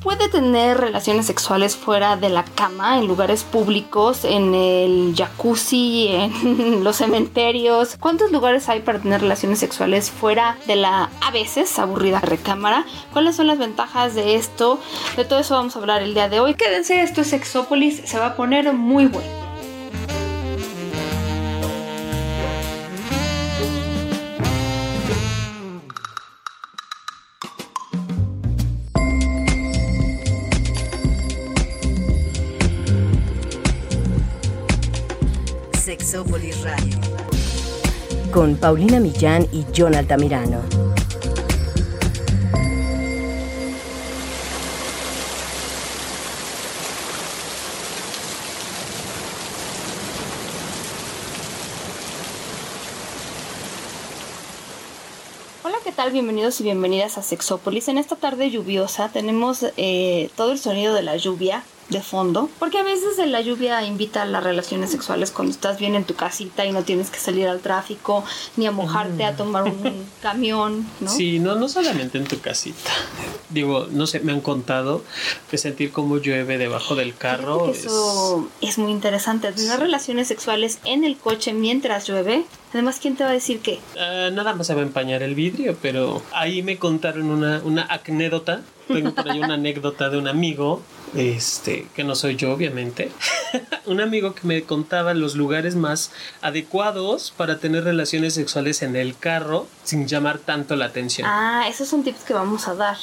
puede tener relaciones sexuales fuera de la cama, en lugares públicos, en el jacuzzi, en los cementerios? ¿Cuántos lugares hay para tener relaciones sexuales fuera de la a veces aburrida recámara? ¿Cuáles son las ventajas de esto? De todo eso vamos a hablar el día de hoy. Quédense, esto es Sexópolis, se va a poner muy bueno. Con Paulina Millán y John Altamirano. Hola, ¿qué tal? Bienvenidos y bienvenidas a Sexópolis. En esta tarde lluviosa tenemos eh, todo el sonido de la lluvia de fondo, porque a veces la lluvia invita a las relaciones sexuales cuando estás bien en tu casita y no tienes que salir al tráfico ni a mojarte a tomar un camión, ¿no? Sí, no, no solamente en tu casita. Digo, no sé, me han contado que sentir como llueve debajo del carro. Que eso es... muy interesante. Tener relaciones sexuales en el coche mientras llueve. Además, ¿quién te va a decir qué? Ah, nada más se va a empañar el vidrio, pero ahí me contaron una, una anécdota. Tengo por ahí una anécdota de un amigo este, que no soy yo, obviamente, un amigo que me contaba los lugares más adecuados para tener relaciones sexuales en el carro sin llamar tanto la atención. Ah, esos son tips que vamos a dar.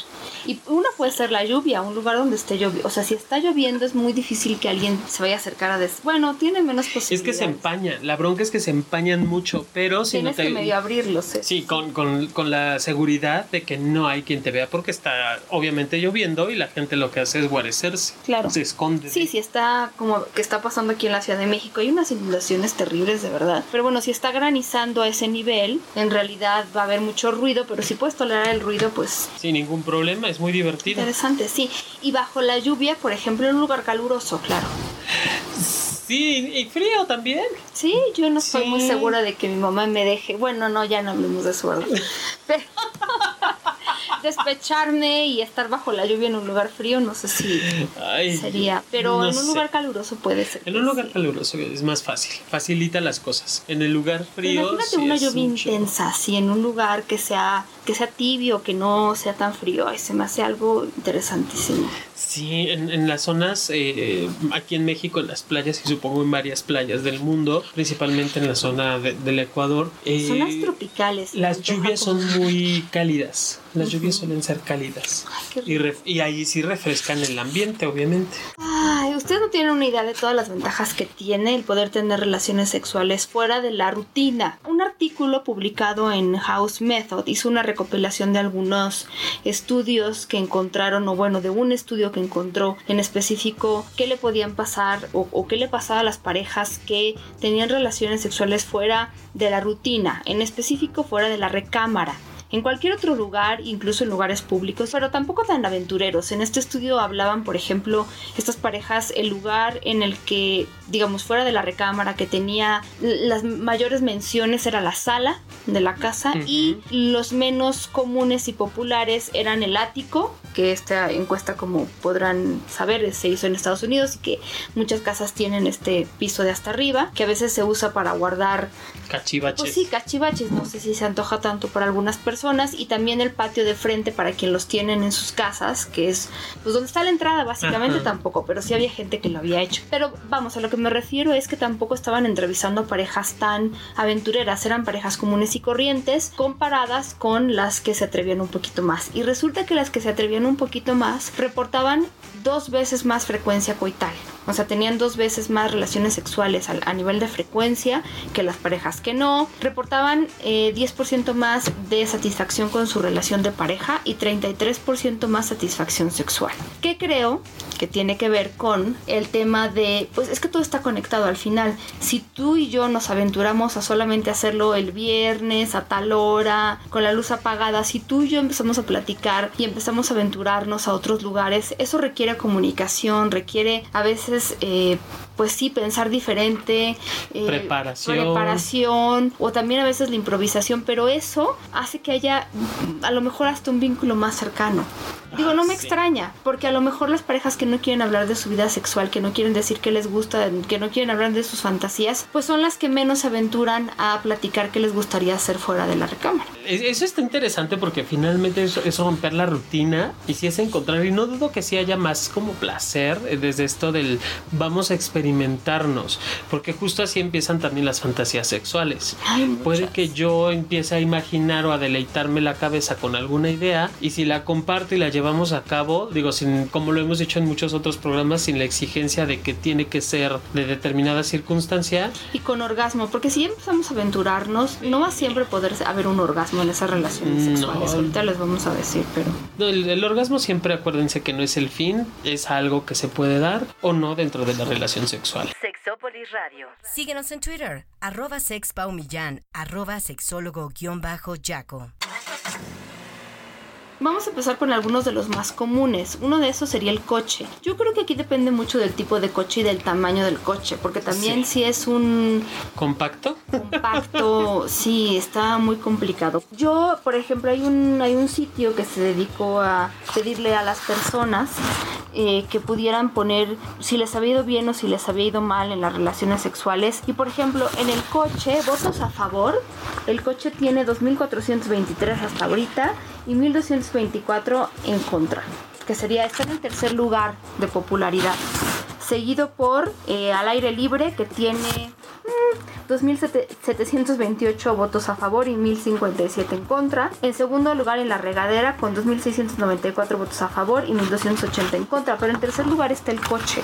Y uno puede ser la lluvia, un lugar donde esté lloviendo. O sea, si está lloviendo es muy difícil que alguien se vaya a acercar a des... Bueno, tiene menos posibilidades. Es que se empaña. La bronca es que se empañan mucho, pero si Tienes no te... que medio abrirlos. Sí, con, con, con la seguridad de que no hay quien te vea porque está obviamente lloviendo y la gente lo que hace es guarecerse. Claro. Se esconde. Sí, sí está como que está pasando aquí en la Ciudad de México. Hay unas inundaciones terribles, de verdad. Pero bueno, si está granizando a ese nivel, en realidad va a haber mucho ruido, pero si puedes tolerar el ruido, pues... Sin ningún problema, es muy divertido. Interesante, sí. Y bajo la lluvia, por ejemplo, en un lugar caluroso, claro. Sí, y frío también. Sí, yo no estoy muy segura de que mi mamá me deje. Bueno, no, ya no hablemos de ¿verdad? Pero despecharme y estar bajo la lluvia en un lugar frío, no sé si Ay, sería. Pero no en un sé. lugar caluroso puede ser. En un lugar sí. caluroso es más fácil, facilita las cosas. En el lugar frío. Imagínate sí una lluvia mucho. intensa, así en un lugar que sea que sea tibio, que no sea tan frío. Ay, se me hace algo interesantísimo. Sí, en, en las zonas, eh, aquí en México, en las playas y supongo en varias playas del mundo, principalmente en la zona de- del Ecuador. eh, Zonas tropicales. Las lluvias son muy cálidas. Las lluvias suelen ser cálidas. Ay, qué Y, ref- y ahí sí refrescan el ambiente, obviamente. Ay, ustedes no tienen una idea de todas las ventajas que tiene el poder tener relaciones sexuales fuera de la rutina. Un artículo publicado en House Method hizo una recopilación de algunos estudios que encontraron, o bueno, de un estudio que encontró en específico qué le podían pasar o, o qué le pasaba a las parejas que tenían relaciones sexuales fuera de la rutina, en específico fuera de la recámara en cualquier otro lugar, incluso en lugares públicos, pero tampoco tan aventureros. En este estudio hablaban, por ejemplo, estas parejas, el lugar en el que, digamos, fuera de la recámara, que tenía las mayores menciones era la sala de la casa y los menos comunes y populares eran el ático, que esta encuesta, como podrán saber, se hizo en Estados Unidos y que muchas casas tienen este piso de hasta arriba, que a veces se usa para guardar Cachivaches. pues sí, cachivaches, no sé si se antoja tanto para algunas personas y también el patio de frente para quien los tienen en sus casas, que es pues donde está la entrada básicamente Ajá. tampoco, pero sí había gente que lo había hecho. Pero vamos, a lo que me refiero es que tampoco estaban entrevistando parejas tan aventureras, eran parejas comunes y corrientes comparadas con las que se atrevían un poquito más. Y resulta que las que se atrevían un poquito más reportaban dos veces más frecuencia coital. O sea, tenían dos veces más relaciones sexuales al- a, nivel de frecuencia que las parejas que no. Reportaban eh, 10% más de satisfacción con su relación de pareja y 33% más satisfacción sexual. Que creo que tiene que ver con el tema de, pues es que todo está conectado al final. Si tú y yo nos aventuramos a solamente hacerlo el viernes a tal hora, con la luz apagada, si tú y yo empezamos a platicar y empezamos a aventurarnos a otros lugares, eso requiere comunicación, requiere a veces, eh, pues sí, pensar diferente, eh, Preparación. preparación, o también a veces la improvisación, pero eso hace que haya a lo mejor hasta un vínculo más cercano. Digo, no me sí. extraña, porque a lo mejor las parejas que no quieren hablar de su vida sexual, que no quieren decir que les gusta, que no quieren hablar de sus fantasías, pues son las que menos se aventuran a platicar qué les gustaría hacer fuera de la recámara. Es- Eso está interesante porque finalmente es, es romper la rutina y si es encontrar, y no dudo que sí haya más como placer eh, desde esto del vamos a experimentarnos, porque justo así empiezan también las fantasías sexuales. Ay, Puede que yo empiece a imaginar o a deleitarme la cabeza con alguna idea y si la comparto y la llevamos a cabo, digo, sin, como lo hemos dicho en muchos otros programas, sin la exigencia de que tiene que ser de determinada circunstancia, Y con orgasmo, porque si ya empezamos a aventurarnos, no va siempre poder haber un orgasmo en esas relaciones No. sexuales. Ahorita les vamos a decir, pero No, el, el orgasmo siempre acuérdense que no es el fin, es algo que se puede dar o no dentro de la relación sexual. Sexópolis Radio. Síguenos en Twitter, arroba sexpaumillán, arroba sexólogo-yaco. Vamos a empezar con algunos de los más comunes. Uno de esos sería el coche. Yo creo que aquí depende mucho del tipo de coche y del tamaño del coche, porque también Sí. si es un ¿Compacto? compacto, sí, está muy complicado. Yo, por ejemplo, hay un, hay un sitio que se dedicó a pedirle a las personas eh, que pudieran poner si les había ido bien o si les había ido mal en las relaciones sexuales. Y, por ejemplo, en el coche, votos a favor, el coche tiene 2.423 hasta ahorita y 1.224 en contra, que sería, está en el tercer lugar de popularidad seguido por eh, Al Aire Libre, que tiene mm, 2.728 votos a favor y 1.057 en contra. En segundo lugar, en La Regadera, con 2.694 votos a favor y 1.280 en contra. Pero en tercer lugar está el coche.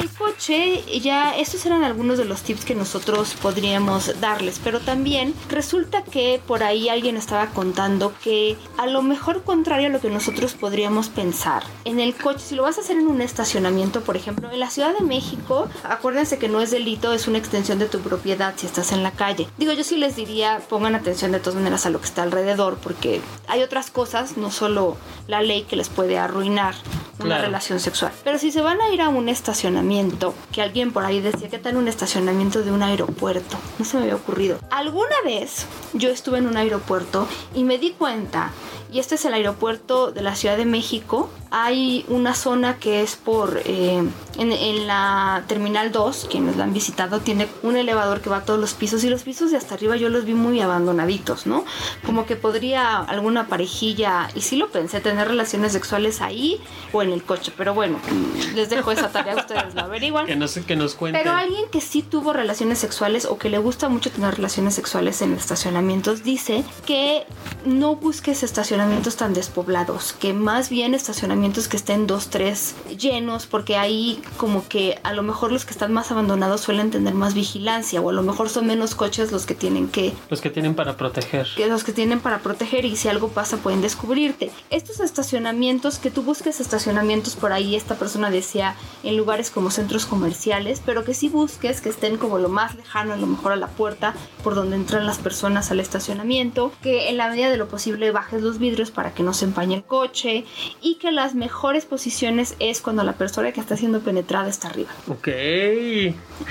El coche, ya estos eran algunos de los tips que nosotros podríamos darles, pero también resulta que por ahí alguien estaba contando que a lo mejor contrario a lo que nosotros podríamos pensar, en el coche, si lo vas a hacer en un estacionamiento, por ejemplo, en la Ciudad de México, acuérdense que no es delito, es una extensión de tu propiedad si estás en la calle. Digo, yo sí les diría, pongan atención de todas maneras a lo que está alrededor, porque hay otras cosas, no solo la ley que les puede arruinar una Claro. relación sexual. Pero si se van a ir a un estacionamiento, que alguien por ahí decía, ¿qué tal un estacionamiento de un aeropuerto? No se me había ocurrido. Alguna vez yo estuve en un aeropuerto y me di cuenta, y este es el aeropuerto de la Ciudad de México, hay una zona que es por, eh, en, en la Terminal 2, quienes la han visitado, tiene un elevador que va a todos los pisos y los pisos de hasta arriba yo los vi muy abandonaditos, ¿no? Como que podría alguna parejilla, y sí lo pensé, tener relaciones sexuales ahí o en el coche, pero bueno, mm, les dejo esa tarea, ustedes la averiguan. Que nos, que nos cuenten. Pero alguien que sí tuvo relaciones sexuales o que le gusta mucho tener relaciones sexuales en estacionamientos dice que no busques estacionamientos tan despoblados, que más bien estacionamientos que estén dos, tres llenos, porque ahí como que a lo mejor los que están más abandonados suelen tener más vigilancia o a lo mejor son menos coches los que tienen que Los que tienen para proteger. que los que tienen para proteger y si algo pasa pueden descubrirte. Estos estacionamientos, que tú busques estacionamientos por ahí, esta persona decía en lugares como centros comerciales, pero que sí busques que estén como lo más lejano, a lo mejor a la puerta por donde entran las personas al estacionamiento, que en la medida de lo posible bajes los vidrios para que no se empañe el coche y que las mejores posiciones es cuando la persona que está siendo penetrada está arriba. Ok.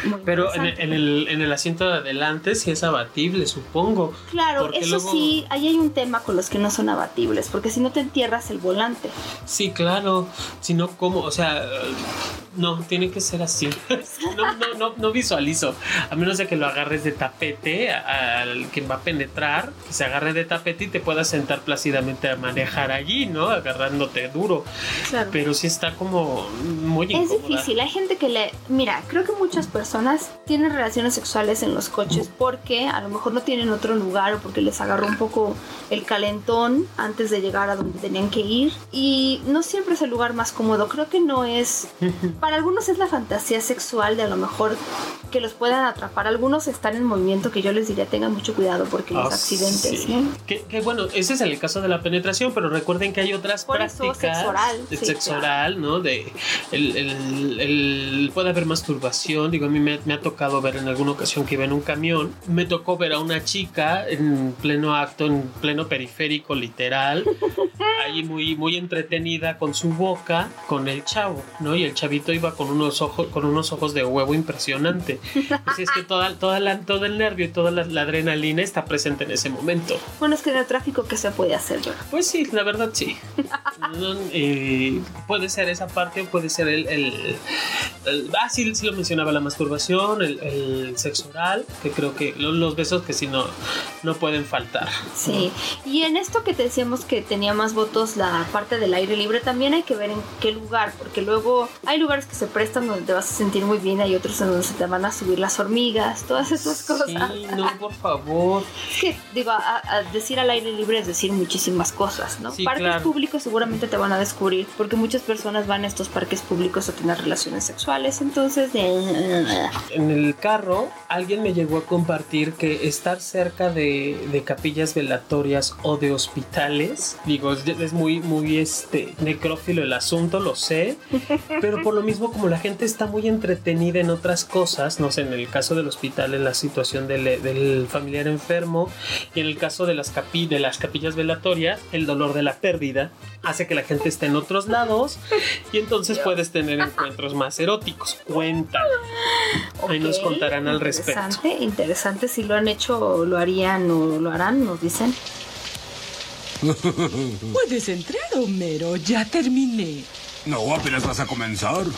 Muy Pero en, interesante. en el, en el asiento de adelante sí es abatible, supongo. Claro, eso luego- sí, ahí hay un tema con los que no son abatibles, porque si no te entierras el volante. Sí, claro. Si no, ¿cómo? O sea, no, tiene que ser así. No, no, no, no visualizo. A menos de que lo agarres de tapete al que va a penetrar, que se agarre de tapete y te puedas sentar plácidamente a manejar allí, ¿no? Agarrándote duro. Claro. Pero sí está como muy Es incómoda. difícil, hay gente que le... Mira, creo que muchas personas tienen relaciones sexuales en los coches porque a lo mejor no tienen otro lugar o porque les agarró un poco el calentón antes de llegar a donde tenían que ir y no siempre es el lugar más cómodo. Creo que no es... Para algunos es la fantasía sexual de a lo mejor que los puedan atrapar. Algunos están en movimiento que yo les diría tengan mucho cuidado porque los Ah, accidentes, sí. Que, que bueno, ese es el caso de la penetración, pero recuerden que hay otras Por prácticas. sexo oral, de sí, sexo claro. oral, ¿no? De el, el- el- puede haber masturbación. Digo, a mí me, me ha tocado ver en alguna ocasión que iba en un camión. Me tocó ver a una chica en pleno acto, en pleno periférico, literal. ahí muy, muy entretenida con su boca, con el chavo, ¿no? Y el chavito iba con unos ojos, con unos ojos de huevo impresionante. Así es que toda, toda la, todo el nervio y toda la, adrenalina está presente en ese momento. Bueno, es que en el tráfico, ¿qué se puede hacer? Pues sí, la verdad sí. Eh, puede ser esa parte puede ser el, el, ah, sí, sí, lo mencionaba, la masturbación, el, sexo oral, que creo que los, besos que sí no, no pueden faltar. Sí, y en esto que te decíamos que tenía más votos la parte del aire libre, también hay que ver en qué lugar, porque luego hay lugares que se prestan donde te vas a sentir muy bien, hay otros en donde se te van a subir las hormigas, todas esas cosas. Sí, no, por favor. Es que, digo, a, decir al aire libre es decir muchísimas cosas, ¿no? Parques públicos seguramente te van a descubrir, porque muchas personas van a estos parques públicos a tener relaciones sexuales, entonces... En el carro, alguien me llegó a compartir que estar cerca de, de capillas velatorias o de hospitales, digo, es muy, muy este, necrófilo el asunto, lo sé, pero por lo mismo como la gente está muy entretenida en otras cosas, no sé, en el caso del hospital, en la situación del, del familiar enfermo, y en el caso de las, capi de las capillas velatorias, el dolor de la pérdida hace que la gente esté en otros lados y entonces puedes tener encuentros más eróticos. Cuenta. Ahí nos contarán al respecto. Interesante, interesante. Si lo han hecho, o lo harían o lo harán, nos dicen. Puedes entrar, Homero. Ya terminé. No, apenas vas a comenzar.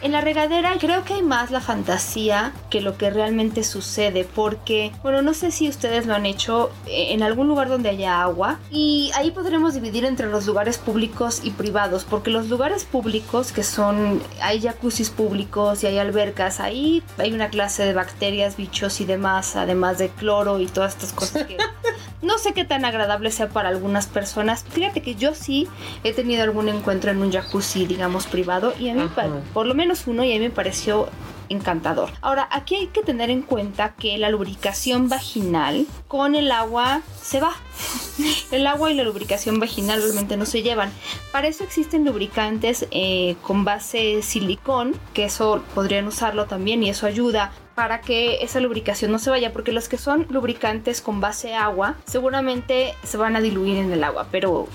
En la regadera creo que hay más la fantasía que lo que realmente sucede, porque, bueno, no sé si ustedes lo han hecho eh, en algún lugar donde haya agua, y ahí podremos dividir entre los lugares públicos y privados, porque los lugares públicos, que son, hay jacuzzis públicos y hay albercas, ahí hay una clase de bacterias, bichos y demás, además de cloro y todas estas cosas que no sé qué tan agradable sea para algunas personas. Fíjate que yo sí he tenido algún encuentro en un jacuzzi, digamos, privado, y a mí, por lo menos uno, y a mí me pareció encantador. Ahora, aquí hay que tener en cuenta que la lubricación vaginal con el agua se va. El agua y la lubricación vaginal realmente no se llevan. Para eso existen lubricantes eh, con base silicón, que eso podrían usarlo también y eso ayuda para que esa lubricación no se vaya, porque los que son lubricantes con base agua seguramente se van a diluir en el agua, pero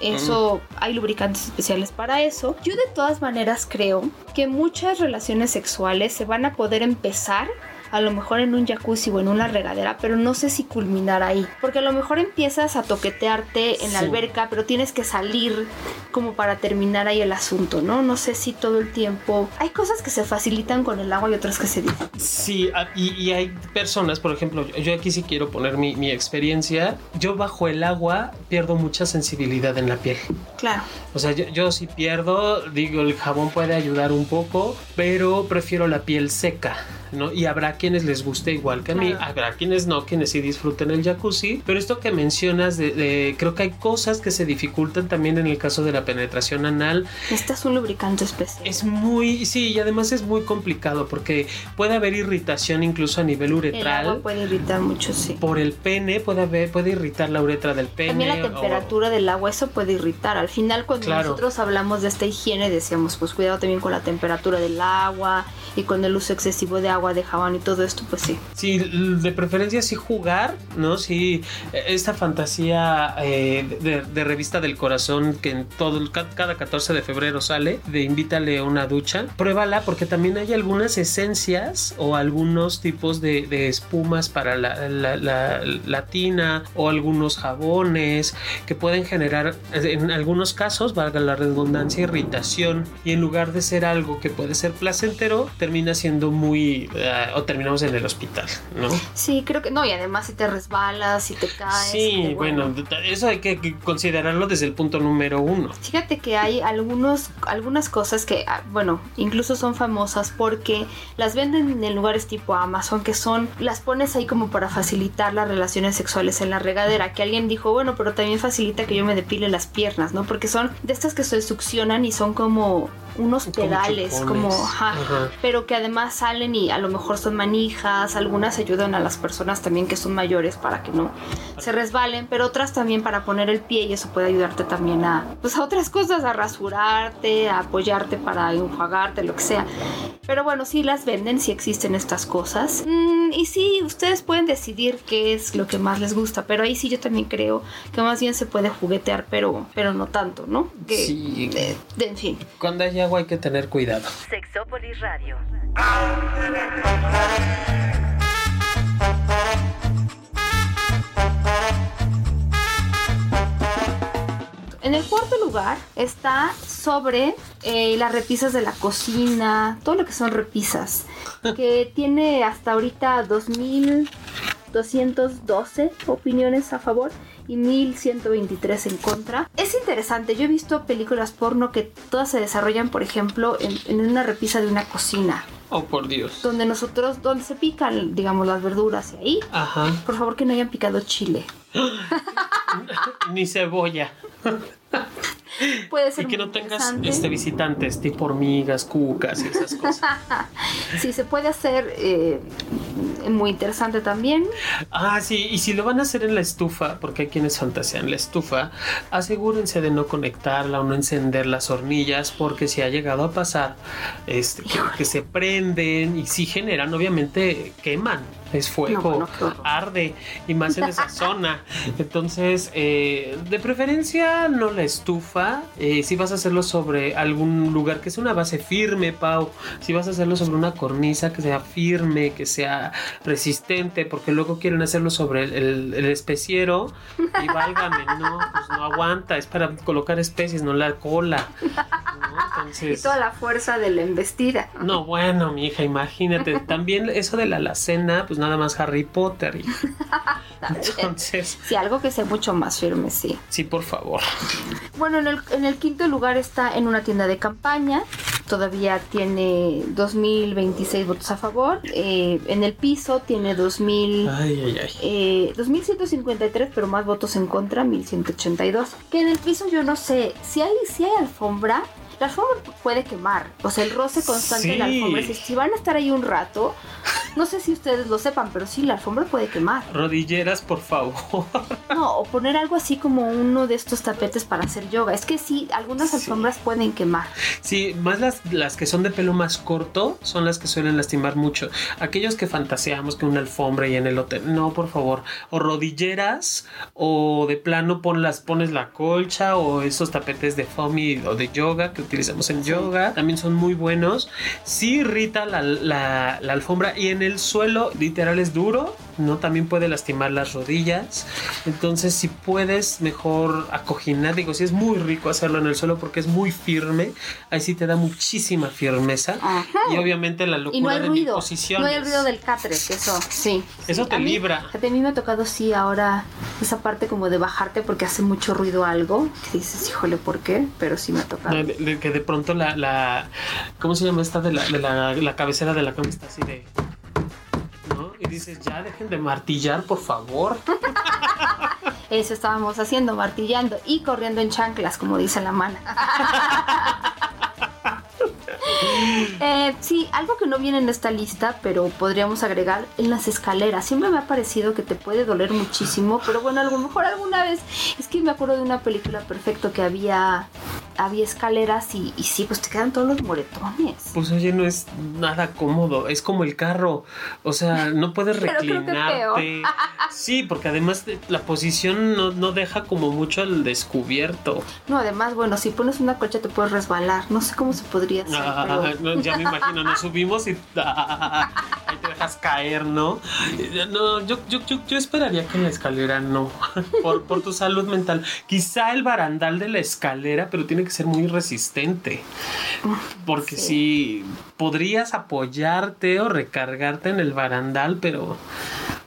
eso hay lubricantes especiales para eso. Yo de todas maneras creo que muchas relaciones sexuales se van a poder empezar a lo mejor en un jacuzzi o en una regadera, pero no sé si culminar ahí. Porque a lo mejor empiezas a toquetearte en la alberca, pero tienes que salir como para terminar ahí el asunto, ¿no? No sé si todo el tiempo... Hay cosas que se facilitan con el agua y otras que se dicen. Sí, y, hay personas, por ejemplo, yo aquí sí quiero poner mi, mi experiencia. Yo bajo el agua pierdo mucha sensibilidad en la piel. Claro. O sea, yo, yo sí pierdo, digo, el jabón puede ayudar un poco, pero prefiero la piel seca. ¿No? Y habrá quienes les guste igual que a mí, habrá quienes no, quienes sí disfruten el jacuzzi, pero esto que mencionas de, creo que hay cosas que se dificultan también en el caso de la penetración anal. Este es un lubricante especial. Es muy, sí, y además es muy complicado porque puede haber irritación incluso a nivel uretral. El puede irritar mucho, sí. Por el pene puede haber, puede irritar la uretra del pene. También la temperatura del agua, eso puede irritar. Al final cuando nosotros hablamos de esta higiene decíamos, pues cuidado también con la temperatura del agua y con el uso excesivo de agua de jabón y todo esto, pues sí. Sí, de preferencia sí jugar, ¿no? Sí, esta fantasía eh, de, revista del corazón que en todo, cada 14 de febrero sale, de invítale a una ducha, pruébala porque también hay algunas esencias o algunos tipos de, espumas para la, la, tina o algunos jabones que pueden generar, en algunos casos, valga la redundancia, irritación y en lugar de ser algo que puede ser placentero, termina siendo muy eh, o terminamos en el hospital, ¿no? Sí, creo que no, y además si te resbalas, si te caes. Sí, bueno. eso hay que considerarlo desde el punto número uno. Fíjate que hay algunos, algunas cosas que, ah, bueno, incluso son famosas porque las venden en lugares tipo Amazon, que son, las pones ahí como para facilitar las relaciones sexuales en la regadera, que alguien dijo, bueno, pero también facilita que yo me depile las piernas, ¿no? Porque son de estas que se succionan y son como unos Como pedales, chupones. como, ajá, Ajá. pero que además salen y a lo mejor son manijas, algunas ayudan a las personas también que son mayores para que no se resbalen, pero otras también para poner el pie y eso puede ayudarte también a, pues a otras cosas, a rasurarte, a apoyarte para enjuagarte, lo que sea. Pero bueno, sí las venden, sí existen estas cosas. Mm, y sí, ustedes pueden decidir qué es lo que más les gusta, pero ahí sí yo también creo que más bien se puede juguetear, pero, pero no tanto, ¿no? Que, Sí. de- de- en fin. Cuando hay agua hay que tener cuidado. Sexópolis Radio. En el cuarto lugar está sobre eh, las repisas de la cocina, todo lo que son repisas, que tiene hasta ahorita 2212 opiniones a favor y 1123 en contra. Es interesante, yo he visto películas porno que todas se desarrollan, por ejemplo, en, en una repisa de una cocina, Oh, por Dios. donde nosotros, donde se pican, digamos, las verduras y ahí. Ajá. Por favor que no hayan picado chile. Ni cebolla. Puede ser Y que no tengas este, visitantes tipo hormigas, cucas y esas cosas. Sí, se puede hacer eh, muy interesante también. Ah, sí, y si lo van a hacer en la estufa, porque hay quienes fantasean la estufa, asegúrense de no conectarla o no encender las hornillas, porque si ha llegado a pasar este, que, que se prenden y si generan, obviamente queman, es fuego, No, arde, y más en esa zona. Entonces, eh, de preferencia, no la estufa. Eh, si vas a hacerlo sobre algún lugar que sea una base firme, Pau, si vas a hacerlo sobre una cornisa que sea firme, que sea resistente, porque luego quieren hacerlo sobre el, el- el especiero y válgame, no, pues no aguanta, es para colocar especies, no la cola. ¿no? Y Entonces, toda la fuerza de la embestida. no, bueno, mi hija, imagínate. También eso de la alacena, pues nada más Harry Potter. hija. Entonces, Sí, algo que sea mucho más firme, sí. sí, por favor. Bueno, en el, en el quinto lugar está en una tienda de campaña. Todavía tiene 2026 votos a favor. Eh, en el piso tiene 2000. Ay, ay, ay. Eh, 2153, pero más votos en contra, 1182. Que en el piso yo no sé, si hay, si hay alfombra, la alfombra puede quemar. O sea, el roce constante de la Sí. alfombra. Si, si van a estar ahí un rato, no sé si ustedes lo sepan, pero sí, la alfombra puede quemar. Rodilleras, por favor. No, o poner algo así como uno de estos tapetes para hacer yoga. Es que sí, algunas Sí. alfombras pueden quemar. Sí, más las, las que son de pelo más corto son las que suelen lastimar mucho. Aquellos que fantaseamos que una alfombra y en el hotel, no, por favor. O rodilleras, o de plano pon las, pones la colcha, o esos tapetes de foamy o de yoga que utilizamos en yoga, también son muy buenos. Sí irrita la, la- la alfombra y en el suelo literal es duro, no también puede lastimar las rodillas. Entonces, si puedes mejor acoginar, digo, si es muy rico hacerlo en el suelo porque es muy firme, ahí sí te da muchísima firmeza. Ajá. Y obviamente la locura Y no hay de ruido. No hay el ruido del catre, que eso, sí. Eso Sí, te a mí- libra. fíjate, A mí me ha tocado, sí, ahora esa parte como de bajarte porque hace mucho ruido algo. Que dices, híjole, ¿por qué? Pero sí me ha tocado. Que de pronto la, la ¿cómo se llama esta de la, de la, la cabecera de la cama está así de ¿no? Y dices, ya dejen de martillar, por favor. Eso estábamos haciendo, martillando y corriendo en chanclas, como dice la mana. Eh, sí, algo que no viene en esta lista, pero podríamos agregar en las escaleras. Siempre me ha parecido que te puede doler muchísimo, pero bueno, a lo mejor alguna vez. Es que me acuerdo de una película perfecto que había, había escaleras y, y sí, pues te quedan todos los moretones. Pues oye, no es nada cómodo, es como el carro, o sea, no puedes reclinarte. Sí, porque además de- la posición no, no deja como mucho al descubierto. No, además, bueno, si pones una colcha te puedes resbalar. No sé cómo se podría hacer, Ah, pero- no, ya me imagino, nos subimos y ah, ahí te dejas caer, ¿no? No, yo, yo, yo, yo esperaría que en la escalera no, por, por tu salud mental. Quizá el barandal de la escalera, pero tiene que ser muy resistente. Porque si podrías apoyarte o recargarte en el barandal, pero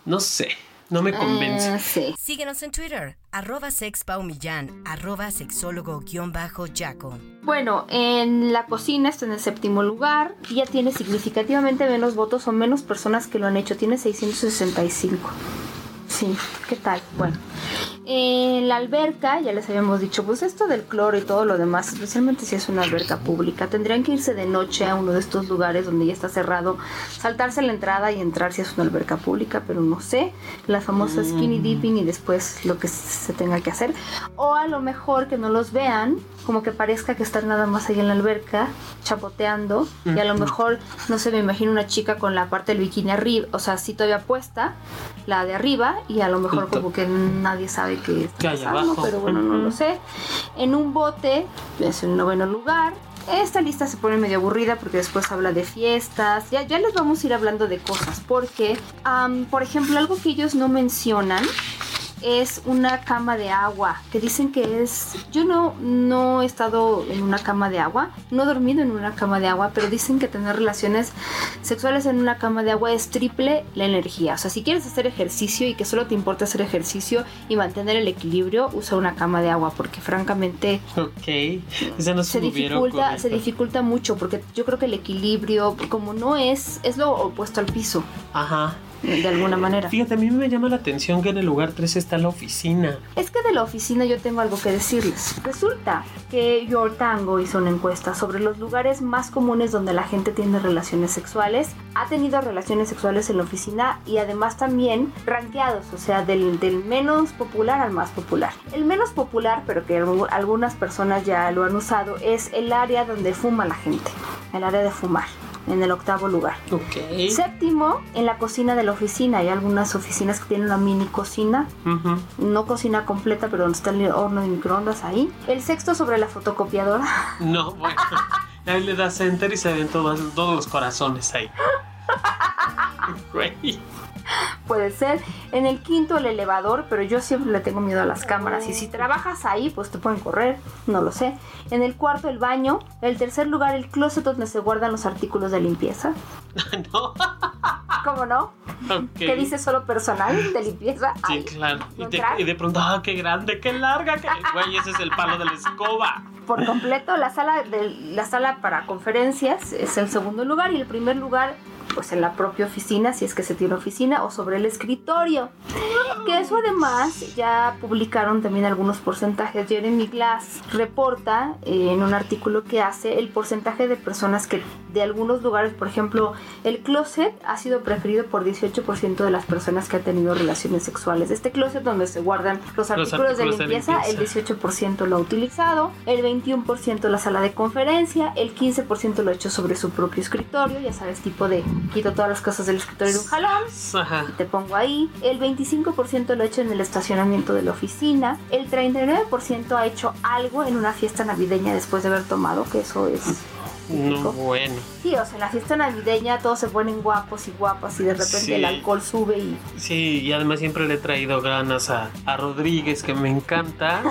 no sé, no me convence. Ah, sí. Síguenos en Twitter, arroba sexpaumillán, arroba sexólogo-yaco. Bueno, en la cocina está en el séptimo lugar. y Ya tiene significativamente menos votos o menos personas que lo han hecho. Tiene 665. Sí, ¿qué tal? Bueno. En la alberca, ya les habíamos dicho, pues esto del cloro y todo lo demás, especialmente si es una alberca pública, tendrían que irse de noche a uno de estos lugares donde ya está cerrado, saltarse la entrada y entrar si es una alberca pública, pero no sé, la famosa skinny dipping y después lo que se tenga que hacer. O a lo mejor que no los vean, como que parezca que están nada más ahí en la alberca, chapoteando, y a lo mejor, no sé, me imagino una chica con la parte del bikini arriba, o sea, así todavía puesta, la de arriba, y a lo mejor como que nadie sabe que está pasando, pero bueno, no lo sé. En un bote, es el noveno lugar. Esta lista se pone medio aburrida porque después habla de fiestas. Ya, ya les vamos a ir hablando de cosas. Porque, por ejemplo, algo que ellos no mencionan es una cama de agua. Que dicen que es. Yo no, no he estado en una cama de agua. No he dormido en una cama de agua. Pero dicen que tener relaciones sexuales en una cama de agua es triple la energía. O sea, si quieres hacer ejercicio y que solo te importa hacer ejercicio y mantener el equilibrio, usa una cama de agua. Porque francamente se, dificulta, se dificulta mucho porque yo creo que el equilibrio, como no es, es lo opuesto al piso, Ajá. De alguna manera. Fíjate, a mí me llama la atención que en el lugar 3 está la oficina. Es que de la oficina yo tengo algo que decirles. Resulta que Your Tango hizo una encuesta sobre los lugares más comunes donde la gente tiene relaciones sexuales. Ha tenido relaciones sexuales en la oficina y además también rankeados, o sea, del, del menos popular al más popular. El menos popular, pero que algu- algunas personas ya lo han usado, es el área donde fuma la gente. El área de fumar, en el octavo lugar. Ok. Séptimo, en la cocina de la oficina. Hay algunas oficinas que tienen una mini cocina no cocina completa, pero donde está el horno de microondas ahí. El sexto sobre la fotocopiadora. No, bueno. Ahí le das enter y se ven todos, todos los corazones ahí. Güey. Puede ser. En el quinto, el elevador, pero yo siempre le tengo miedo a las cámaras. Y si trabajas ahí, pues te pueden correr. No lo sé. En el cuarto, el baño. El tercer lugar, el closet donde se guardan los artículos de limpieza. No. ¿Cómo no? Ok. ¿Qué dice solo personal de limpieza? Sí, Ay, claro. Y de pronto, ¡ah, qué grande, qué larga! Qué... Güey, ese es el palo de la escoba. por completo. La sala, de, la sala para conferencias es el segundo lugar y el primer lugar pues en la propia oficina, si es que se tiene oficina, o sobre el escritorio. Que eso además ya publicaron también algunos porcentajes. Jeremy Glass reporta eh, en un artículo que hace el porcentaje de personas que de algunos lugares, por ejemplo, el closet ha sido preferido por 18% de las personas que han tenido relaciones sexuales. Este closet donde se guardan los artículos, artículos de de limpieza, el limpieza. 18% lo ha utilizado, el 21% la sala de conferencia, el 15% lo ha hecho sobre su propio escritorio, ya sabes, tipo de quito todas las cosas del escritorio de un jalón, Ajá. te pongo ahí, el 25% lo ha hecho en el estacionamiento de la oficina, el 39% ha hecho algo en una fiesta navideña después de haber tomado, que eso es... No, bueno. Sí, o sea, en la fiesta navideña todos se ponen guapos y guapas y de repente Sí. el alcohol sube y Sí, y además siempre le he traído ganas a, a Rodríguez, que me encanta,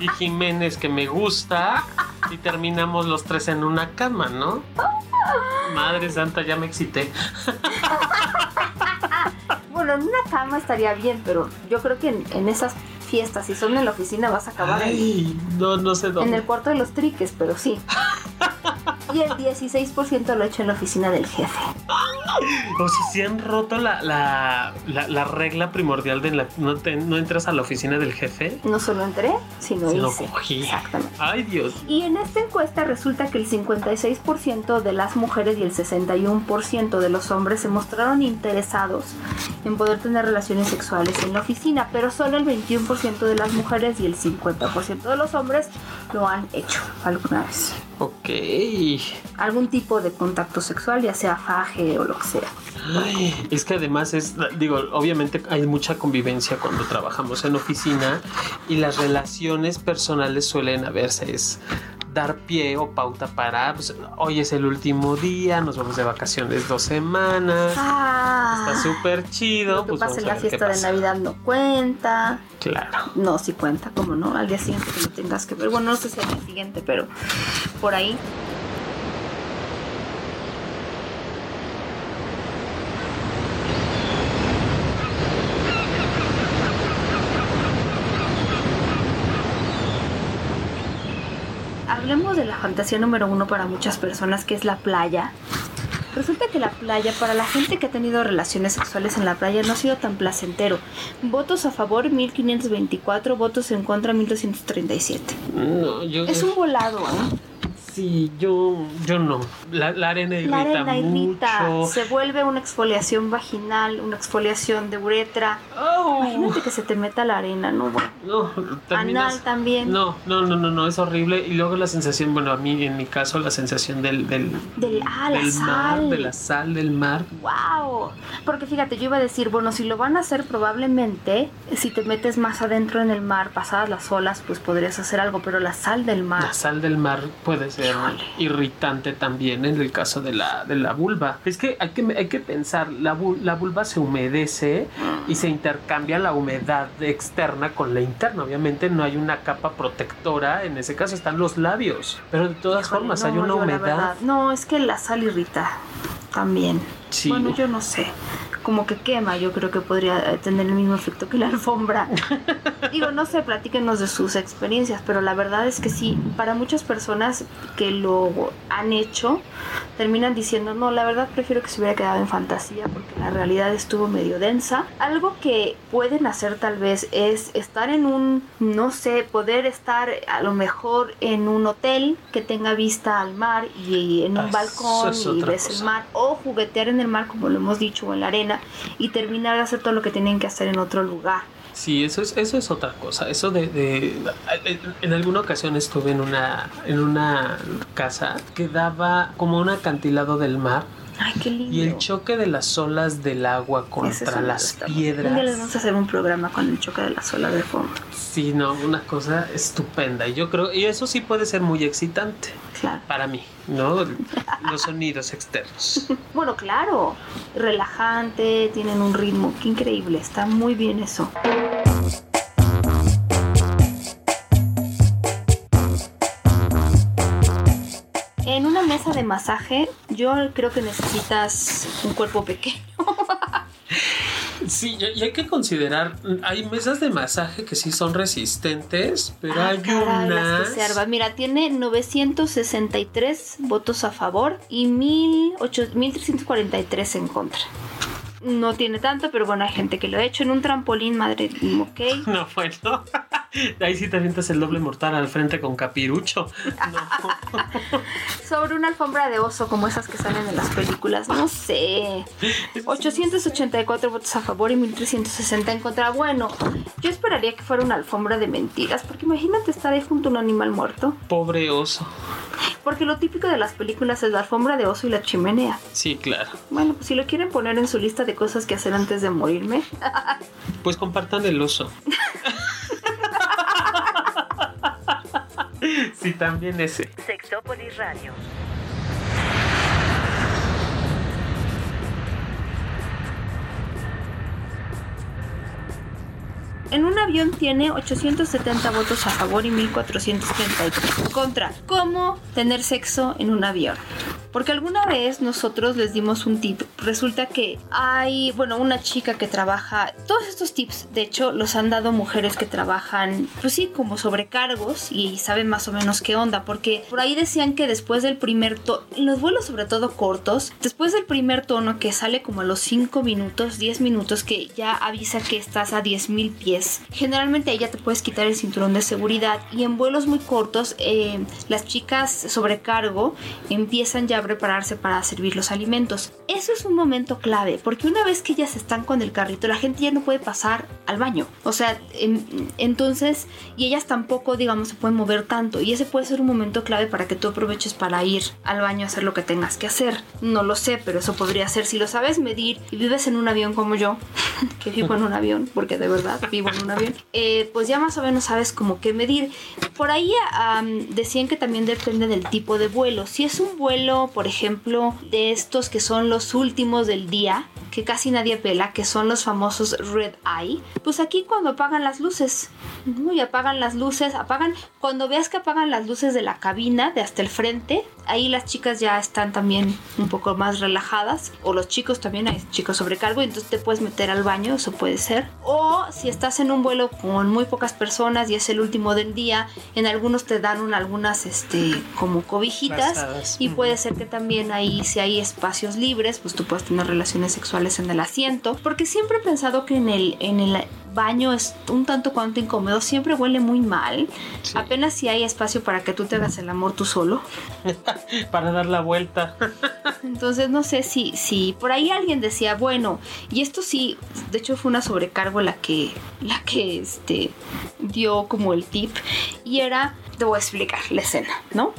y Jiménez, que me gusta, y terminamos los tres en una cama, ¿no? Madre santa, ya me excité. Bueno, en una cama estaría bien, pero yo creo que en, en esas fiestas, si son en la oficina, vas a acabar en, Ay, no, no sé en dónde. el cuarto de los triques, pero sí. Y el 16% lo ha hecho en la oficina del jefe. O sea, si han roto la, la, la, la regla primordial de la, no, te- no entras a la oficina del jefe, No solo entré, sino hice. cogí. Exactamente. Ay, Dios. Y en esta encuesta resulta que el 56% de las mujeres y el 61% de los hombres se mostraron interesados en poder tener relaciones sexuales en la oficina, pero solo el 21% de las mujeres y el 50% de los hombres lo han hecho alguna vez. Ok. Algún tipo de contacto sexual, ya sea faje o lo que sea. Ay, es que además es, digo, obviamente hay mucha convivencia cuando trabajamos en oficina y las relaciones personales suelen haberse, es dar pie o pauta para, pues, hoy es el último día, nos vamos de vacaciones dos semanas, Ah, está súper chido. Lo que pues pasa en la fiesta de. Navidad no cuenta. Claro. No, sí cuenta, como no, al día siguiente que lo tengas que ver. Bueno, no sé si al día siguiente, pero por ahí. Hablemos de la fantasía número uno para muchas personas, que es la playa. Resulta que la playa, para la gente que ha tenido relaciones sexuales en la playa, no ha sido tan placentero. Votos a favor 1524, votos en contra 1237. No, yo. Es un volado, ¿eh? Sí, yo, yo no. La, la arena irrita La arena irrita, mucho. se vuelve una exfoliación vaginal, una exfoliación de uretra. Oh. Imagínate que se te meta la arena, ¿no? No, terminas- Anal también. No, no, no, no, no, es horrible. Y luego la sensación, bueno, a mí, en mi caso, la sensación del, del, Del- ah, la mar, sal. de la sal del mar. ¡Wow! Porque fíjate, yo iba a decir, bueno, si lo van a hacer probablemente, si te metes más adentro en el mar, pasadas las olas, pues podrías hacer algo, pero la sal del mar. La sal del mar puede ser Irritante también en el caso de la, de la vulva. Es que hay que, hay que pensar, la, vul- la vulva se humedece y se intercambia la humedad externa con la interna. Obviamente no hay una capa protectora, en ese caso están los labios, pero de todas Híjole, formas no, hay una humedad. No, es que la sal irrita también. Sí. Bueno, yo no sé. Como que quema, yo creo que podría eh, tener el mismo efecto que la alfombra. Digo, no sé, platíquenos de sus experiencias, pero la verdad es que sí, para muchas personas que lo han hecho, terminan diciendo, no, la verdad prefiero que se hubiera quedado en fantasía porque la realidad estuvo medio densa. Algo que pueden hacer tal vez es estar en un, no sé, poder estar a lo mejor en un hotel que tenga vista al mar y en un Ah, balcón y ves el mar o juguetear en el mar como lo hemos dicho o en la arena y terminar de hacer todo lo que tienen que hacer en otro lugar. Sí, eso es, eso es otra cosa. Eso de, de- en alguna ocasión estuve en una, en una casa que daba como un acantilado del mar Ay, qué lindo. y el choque de las olas del agua contra las. Un día les piedras. vamos a hacer un programa con el choque de la sola de fondo. Sí, no, una cosa estupenda. Y yo creo, y eso sí puede ser muy excitante Claro. para mí, ¿no? Los sonidos externos. Bueno, claro. Relajante, tienen un ritmo. Qué increíble. Está muy bien eso. En una mesa de masaje, yo creo que necesitas un cuerpo pequeño. Sí, y hay que considerar, hay mesas de masaje que sí son resistentes, pero Ah, hay caray, unas... que se. Mira, tiene 963 votos a favor y 1800 1343 en contra. No tiene tanto, pero bueno, hay gente que lo ha hecho en un trampolín, madre, ok. No, bueno. Ahí sí te avientas el doble mortal al frente con capirucho. No. Sobre una alfombra de oso como esas que salen en las películas, no sé. 884 votos a favor y 1360 en contra. Bueno, yo esperaría que fuera una alfombra de mentiras, porque imagínate estar ahí junto a un animal muerto. Pobre oso. Porque lo típico de las películas es la alfombra de oso y la chimenea. Sí, claro. Bueno, pues si lo quieren poner en su lista de cosas que hacer antes de morirme. Pues compartan el oso. Sí, también ese. Sexópolis Radio. En un avión tiene 870 votos a favor y 1433 en contra. ¿Cómo tener sexo en un avión? Porque alguna vez nosotros les dimos un tip. Resulta que hay, bueno, una chica que trabaja. Todos estos tips, de hecho, los han dado mujeres que trabajan, pues sí, como sobrecargos y saben más o menos qué onda. Porque por ahí decían que después del primer tono, los vuelos sobre todo cortos, después del primer tono que sale como a los 5 minutos, 10 minutos, que ya avisa que estás a 10.000 pies, generalmente ahí ya te puedes quitar el cinturón de seguridad. Y en vuelos muy cortos, eh, las chicas sobrecargo empiezan ya a prepararse para servir los alimentos. Eso es un momento clave, porque una vez que ellas están con el carrito, la gente ya no puede pasar al baño. O sea, en- entonces, y ellas tampoco, digamos, se pueden mover tanto. Y ese puede ser un momento clave para que tú aproveches para ir al baño a hacer lo que tengas que hacer. No lo sé, pero eso podría ser. Si lo sabes medir y vives en un avión como yo, que vivo en un avión, porque de verdad vivo en un avión, eh, pues ya más o menos sabes como qué medir. Por ahí decían que también depende del tipo de vuelo. Si es un vuelo, por ejemplo, de estos que son los últimos del día, que casi nadie pela, que son los famosos red eye, pues aquí cuando apagan las luces, y apagan las luces, apagan, cuando veas que apagan las luces de la cabina, de hasta el frente, ahí las chicas ya están también un poco más relajadas, o los chicos también, hay chicos sobrecargo, y entonces te puedes meter al baño, eso puede ser. O si estás en un vuelo con muy pocas personas y es el último del día, en algunos te dan un- algunas, este, como cobijitas, y puede ser que también ahí, si hay espacios libres, pues tú puedes tener relaciones sexuales en el asiento, porque siempre he pensado que en el, en el baño es un tanto cuanto incómodo, siempre huele muy mal, Sí. apenas si hay espacio para que tú te hagas el amor tú solo. Para dar la vuelta. Entonces no sé si, si por ahí alguien decía, bueno, y esto sí, de hecho fue una sobrecargo la que, la que este, dio como el tip, y era, te voy a explicar la escena, ¿no?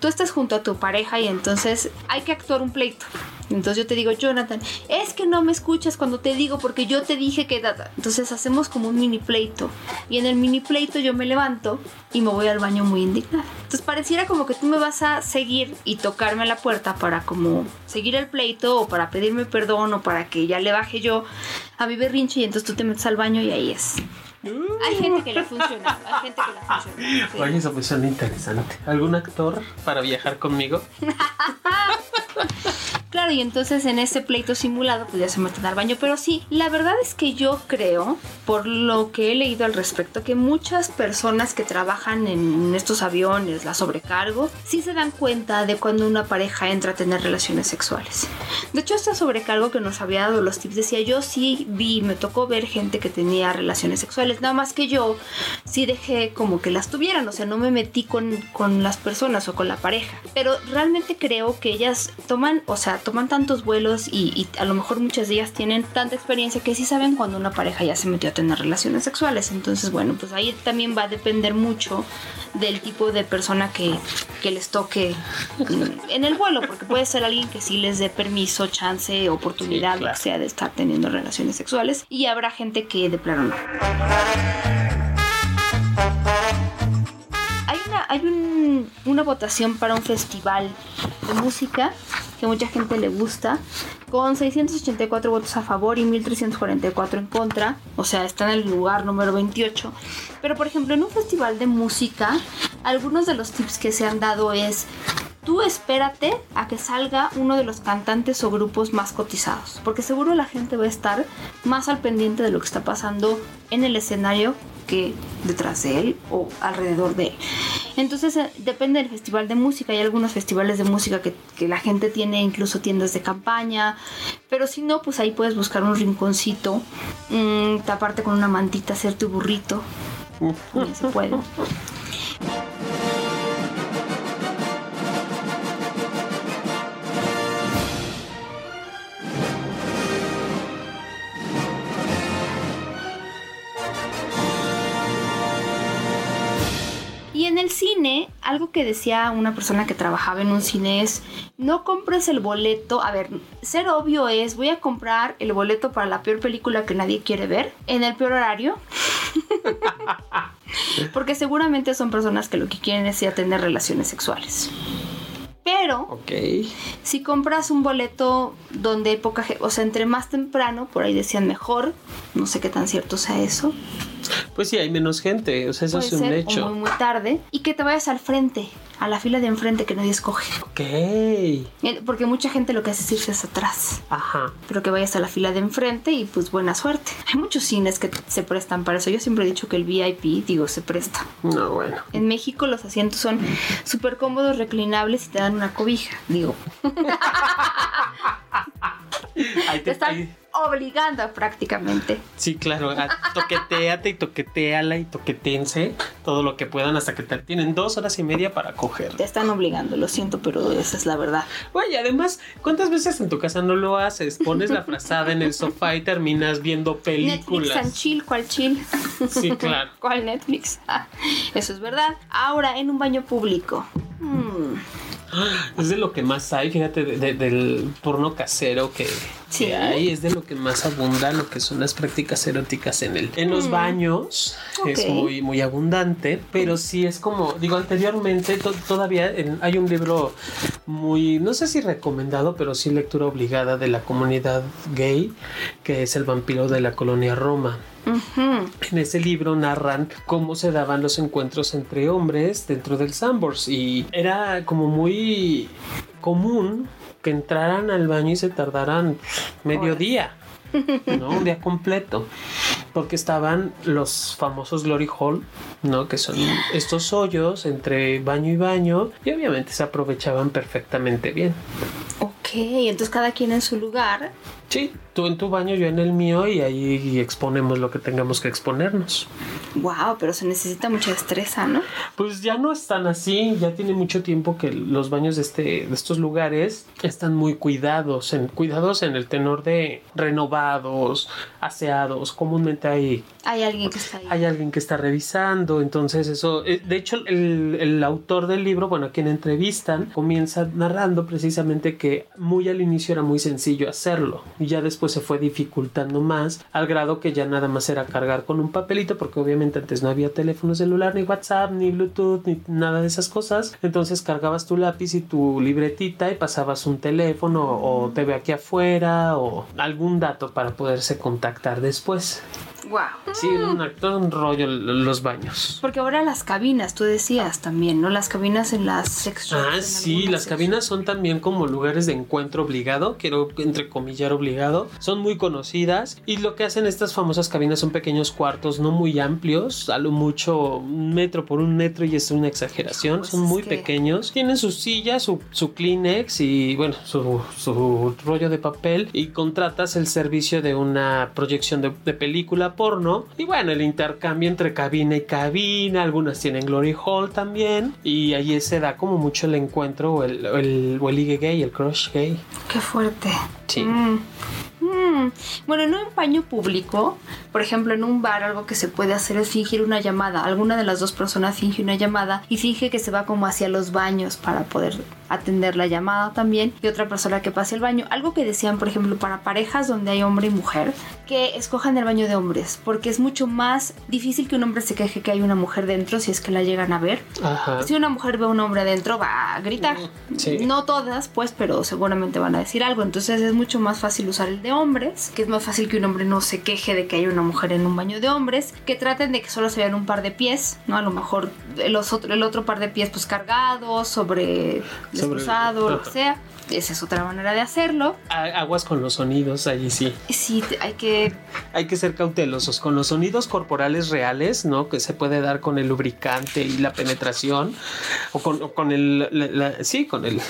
Tú estás junto a tu pareja y entonces hay que actuar un pleito. Entonces yo te digo, Jonathan, es que no me escuchas cuando te digo porque yo te dije que... da, da". Entonces hacemos como un mini pleito. Y en el mini pleito yo me levanto y me voy al baño muy indignada. Entonces pareciera como que tú me vas a seguir y tocarme a la puerta para como seguir el pleito o para pedirme perdón o para que ya le baje yo a mi berrinche y entonces tú te metes al baño y ahí es. Hay gente que le funciona, hay gente que le funciona. sí. Oye, eso me suena interesante. ¿Algún actor para viajar conmigo? Claro, y entonces en ese pleito simulado pues ya se meten al baño. Pero sí, la verdad es que yo creo, por lo que he leído al respecto, que muchas personas que trabajan en estos aviones, la sobrecargo, sí se dan cuenta de cuando una pareja entra a tener relaciones sexuales. De hecho, esta sobrecargo que nos había dado los tips decía, yo sí vi, me tocó ver gente que tenía relaciones sexuales, nada más que yo sí dejé como que las tuvieran, o sea, no me metí con, con las personas o con la pareja. Pero realmente creo que ellas toman, o sea, toman tantos vuelos y, y a lo mejor muchas de ellas tienen tanta experiencia que sí saben cuando una pareja ya se metió a tener relaciones sexuales. Entonces, bueno, pues ahí también va a depender mucho del tipo de persona que, que les toque mm, en el vuelo, porque puede ser alguien que sí les dé permiso, chance, oportunidad, Sí, claro. que sea, de estar teniendo relaciones sexuales. Y habrá gente que de plano no. Hay un- una votación para un festival de música que mucha gente le gusta, con 684 votos a favor y 1344 en contra, o sea, está en el lugar número 28. Pero por ejemplo, en un festival de música, algunos de los tips que se han dado es Tú espérate a que salga uno de los cantantes o grupos más cotizados, porque seguro la gente va a estar más al pendiente de lo que está pasando en el escenario que detrás de él o alrededor de él. Entonces eh, depende del festival de música, hay algunos festivales de música que, que la gente tiene incluso tiendas de campaña, pero si no, pues ahí puedes buscar un rinconcito, mm, taparte con una mantita, hacer tu burrito, también se puede. Y en el cine, algo que decía una persona que trabajaba en un cine es, no compres el boleto, a ver, ser obvio es, voy a comprar el boleto para la peor película que nadie quiere ver, en el peor horario. Porque seguramente son personas que lo que quieren es ir a tener relaciones sexuales. Pero si compras un boleto donde poca gente, o sea, entre más temprano, por ahí decían mejor, no sé qué tan cierto sea eso, Pues sí, hay menos gente. O sea, eso puede es un ser, o hecho. muy, muy tarde, y que te vayas al frente, a la fila de enfrente que nadie escoge. Ok. Porque mucha gente lo que hace es irse hacia atrás, Ajá. pero que vayas a la fila de enfrente y pues buena suerte. Hay muchos cines que se prestan para eso. Yo siempre he dicho que el VIP, digo, se presta. No, bueno. En México los asientos son súper cómodos, reclinables y te dan una cobija. Digo, Ahí te ahí- obligando prácticamente. Sí, claro. Toqueteate y toqueteala y toquetense todo lo que puedan hasta que te tienen dos horas y media para coger. Te están obligando, lo siento, pero esa es la verdad. Oye, además, ¿cuántas veces en tu casa no lo haces? Pones la frazada en el sofá y terminas viendo Netflix and películas. chill, ¿cuál chill? Sí, claro. ¿Cuál Netflix? Ah, eso es verdad. Ahora, en un baño público. Hmm, Es de lo que más hay, fíjate, de- de- del porno casero que, Sí. que hay, es de lo que más abunda, lo que son las prácticas eróticas en el, en los baños. Es muy, muy abundante, pero sí es como, digo, anteriormente to- todavía en- hay un libro muy, no sé si recomendado, pero sí lectura obligada de la comunidad gay, que es El vampiro de la colonia Roma. En ese libro narran cómo se daban los encuentros entre hombres dentro del Sambors y era como muy común que entraran al baño y se tardaran medio día, ¿no? Un día completo. Porque estaban los famosos Glory Hall, ¿no? Que son estos hoyos entre baño y baño y obviamente se aprovechaban perfectamente bien. Ok, entonces cada quien en su lugar. Sí, tú en tu baño, yo en el mío y ahí exponemos lo que tengamos que exponernos. Wow, pero se necesita mucha destreza, ¿no? Pues ya no están así, ya tiene mucho tiempo que los baños de, este, de estos lugares están muy cuidados, en, cuidados en el tenor de renovados, aseados, comúnmente hay, Hay alguien que está ahí. hay alguien que está revisando, entonces eso, eh, de hecho el, el autor del libro, bueno, a quien entrevistan, comienza narrando precisamente que muy al inicio era muy sencillo hacerlo y ya después se fue dificultando más al grado que ya nada más era cargar con un papelito porque obviamente antes no había teléfono celular ni WhatsApp ni Bluetooth ni nada de esas cosas. Entonces cargabas tu lápiz y tu libretita y pasabas un teléfono o te ve aquí afuera o algún dato para poderse contactar después Wow. sí un, todo un rollo los baños Porque ahora las cabinas, tú decías también, ¿no? Las cabinas en las shops, Ah, sí, las cabinas son también como lugares de encuentro obligado, quiero entrecomillar obligado, son muy conocidas y lo que hacen estas famosas cabinas son pequeños cuartos no muy amplios, a lo mucho un metro por un metro y es una exageración, Pues son muy que- pequeños, tienen su silla, su, su Kleenex y bueno, su, su rollo de papel y contratas el servicio de una proyección de, de película porno y bueno, el intercambio entre cabina y cabina, algunas tienen Glory Hall también y ahí se da como mucho el encuentro o el, el, o el ligue gay, el crush gay. Qué fuerte. Sí. Mm. Mm. Bueno, en un baño público, por ejemplo, en un bar, algo que se puede hacer es fingir una llamada. Alguna de las dos personas finge una llamada y finge que se va como hacia los baños para poder atender la llamada también y otra persona que pase el baño. Algo que decían, por ejemplo, para parejas donde hay hombre y mujer, que escojan el baño de hombres, porque es mucho más difícil que un hombre se queje que hay una mujer dentro si es que la llegan a ver. Ajá. Si una mujer ve a un hombre adentro, va a gritar. Sí. No todas, pues, pero seguramente van a decir algo. Entonces es mucho más fácil usar el de hombres, que es más fácil que un hombre no se queje de que hay una mujer en un baño de hombres, que traten de que solo se vean un par de pies, ¿no? A lo mejor el, otro, el otro par de pies, pues cargados, sobre Desposado, lo que sea. Esa es otra manera de hacerlo. Aguas con los sonidos, allí sí. Sí, hay que Hay que ser cautelosos con los sonidos corporales reales, ¿no? Que se puede dar con el lubricante y la penetración, o con, o con el, la- la- sí, con el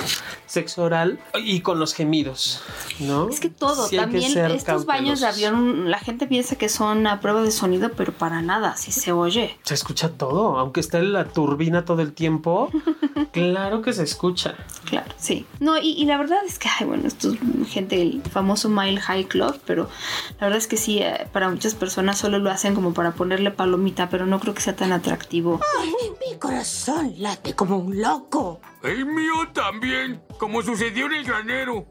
sexo oral y con los gemidos, ¿no? Es que todo, Sí que también ser estos baños de cautelosos. avión, la gente piensa que son a prueba de sonido, pero para nada, si se oye. Se escucha todo, aunque esté la turbina todo el tiempo, claro que se escucha. Claro, sí. No, y, y la verdad es que, ay, bueno, esto es gente, el famoso Mile High Club, pero la verdad es que sí, eh, para muchas personas solo lo hacen como para ponerle palomita, pero no creo que sea tan atractivo. Mi corazón late como un loco. El mío también, como sucedió en el granero.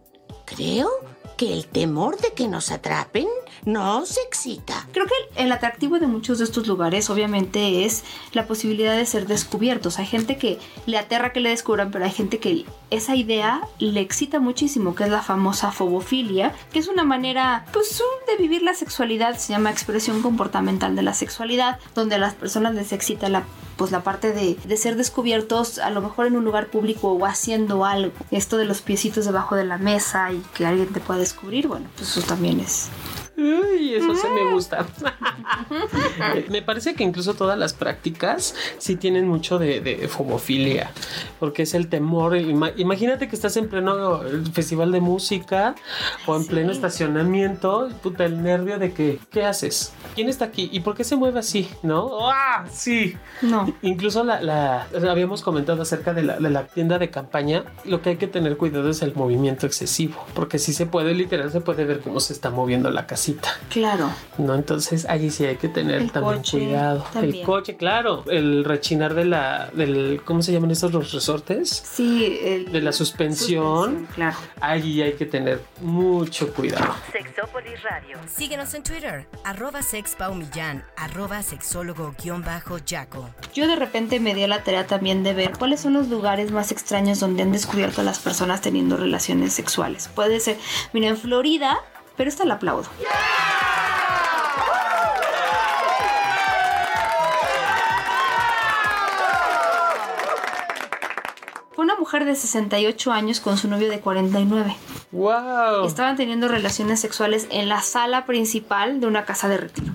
Creo que el temor de que nos atrapen nos excita. Creo que el atractivo de muchos de estos lugares obviamente es la posibilidad de ser descubiertos. Hay gente que le aterra que le descubran, pero hay gente que esa idea le excita muchísimo, que es la famosa fobofilia, que es una manera pues de vivir la sexualidad, se llama expresión comportamental de la sexualidad, donde a las personas les excita la pues la parte de, de ser descubiertos a lo mejor en un lugar público o haciendo algo. Esto de los piecitos debajo de la mesa y que alguien te pueda descubrir, bueno, pues eso también es Uy, eso sí me gusta. Eh, me parece que incluso todas las prácticas sí tienen mucho de, de fomofilia, porque es el temor. Ima- imagínate que estás en pleno eh, festival de música o en pleno estacionamiento, puta, el nervio de que, ¿qué haces? ¿Quién está aquí? ¿Y por qué se mueve así? ¿No? ¡Ah! Sí. No. Incluso la, la- habíamos comentado acerca de la, de la tienda de campaña. Lo que hay que tener cuidado es el movimiento excesivo, porque si se puede, literal, se puede ver cómo se está moviendo la caseta casita. Claro. No, entonces allí sí hay que tener El también coche, cuidado. también. El coche, claro. El rechinar de la, del, ¿cómo se llaman estos los resortes? Sí, el- De la suspensión. Claro. Allí hay que tener mucho cuidado. Sexópolis Radio. Síguenos en Twitter, arroba sexpaumillán, arroba sexólogo-yaco. Yo de repente me di a la tarea también de ver cuáles son los lugares más extraños donde han descubierto a las personas teniendo relaciones sexuales. Puede ser, mira, en Florida, pero esta la aplaudo. Fue una mujer de 68 años con su novio de 49. ¡Wow! Estaban teniendo relaciones sexuales en la sala principal de una casa de retiro.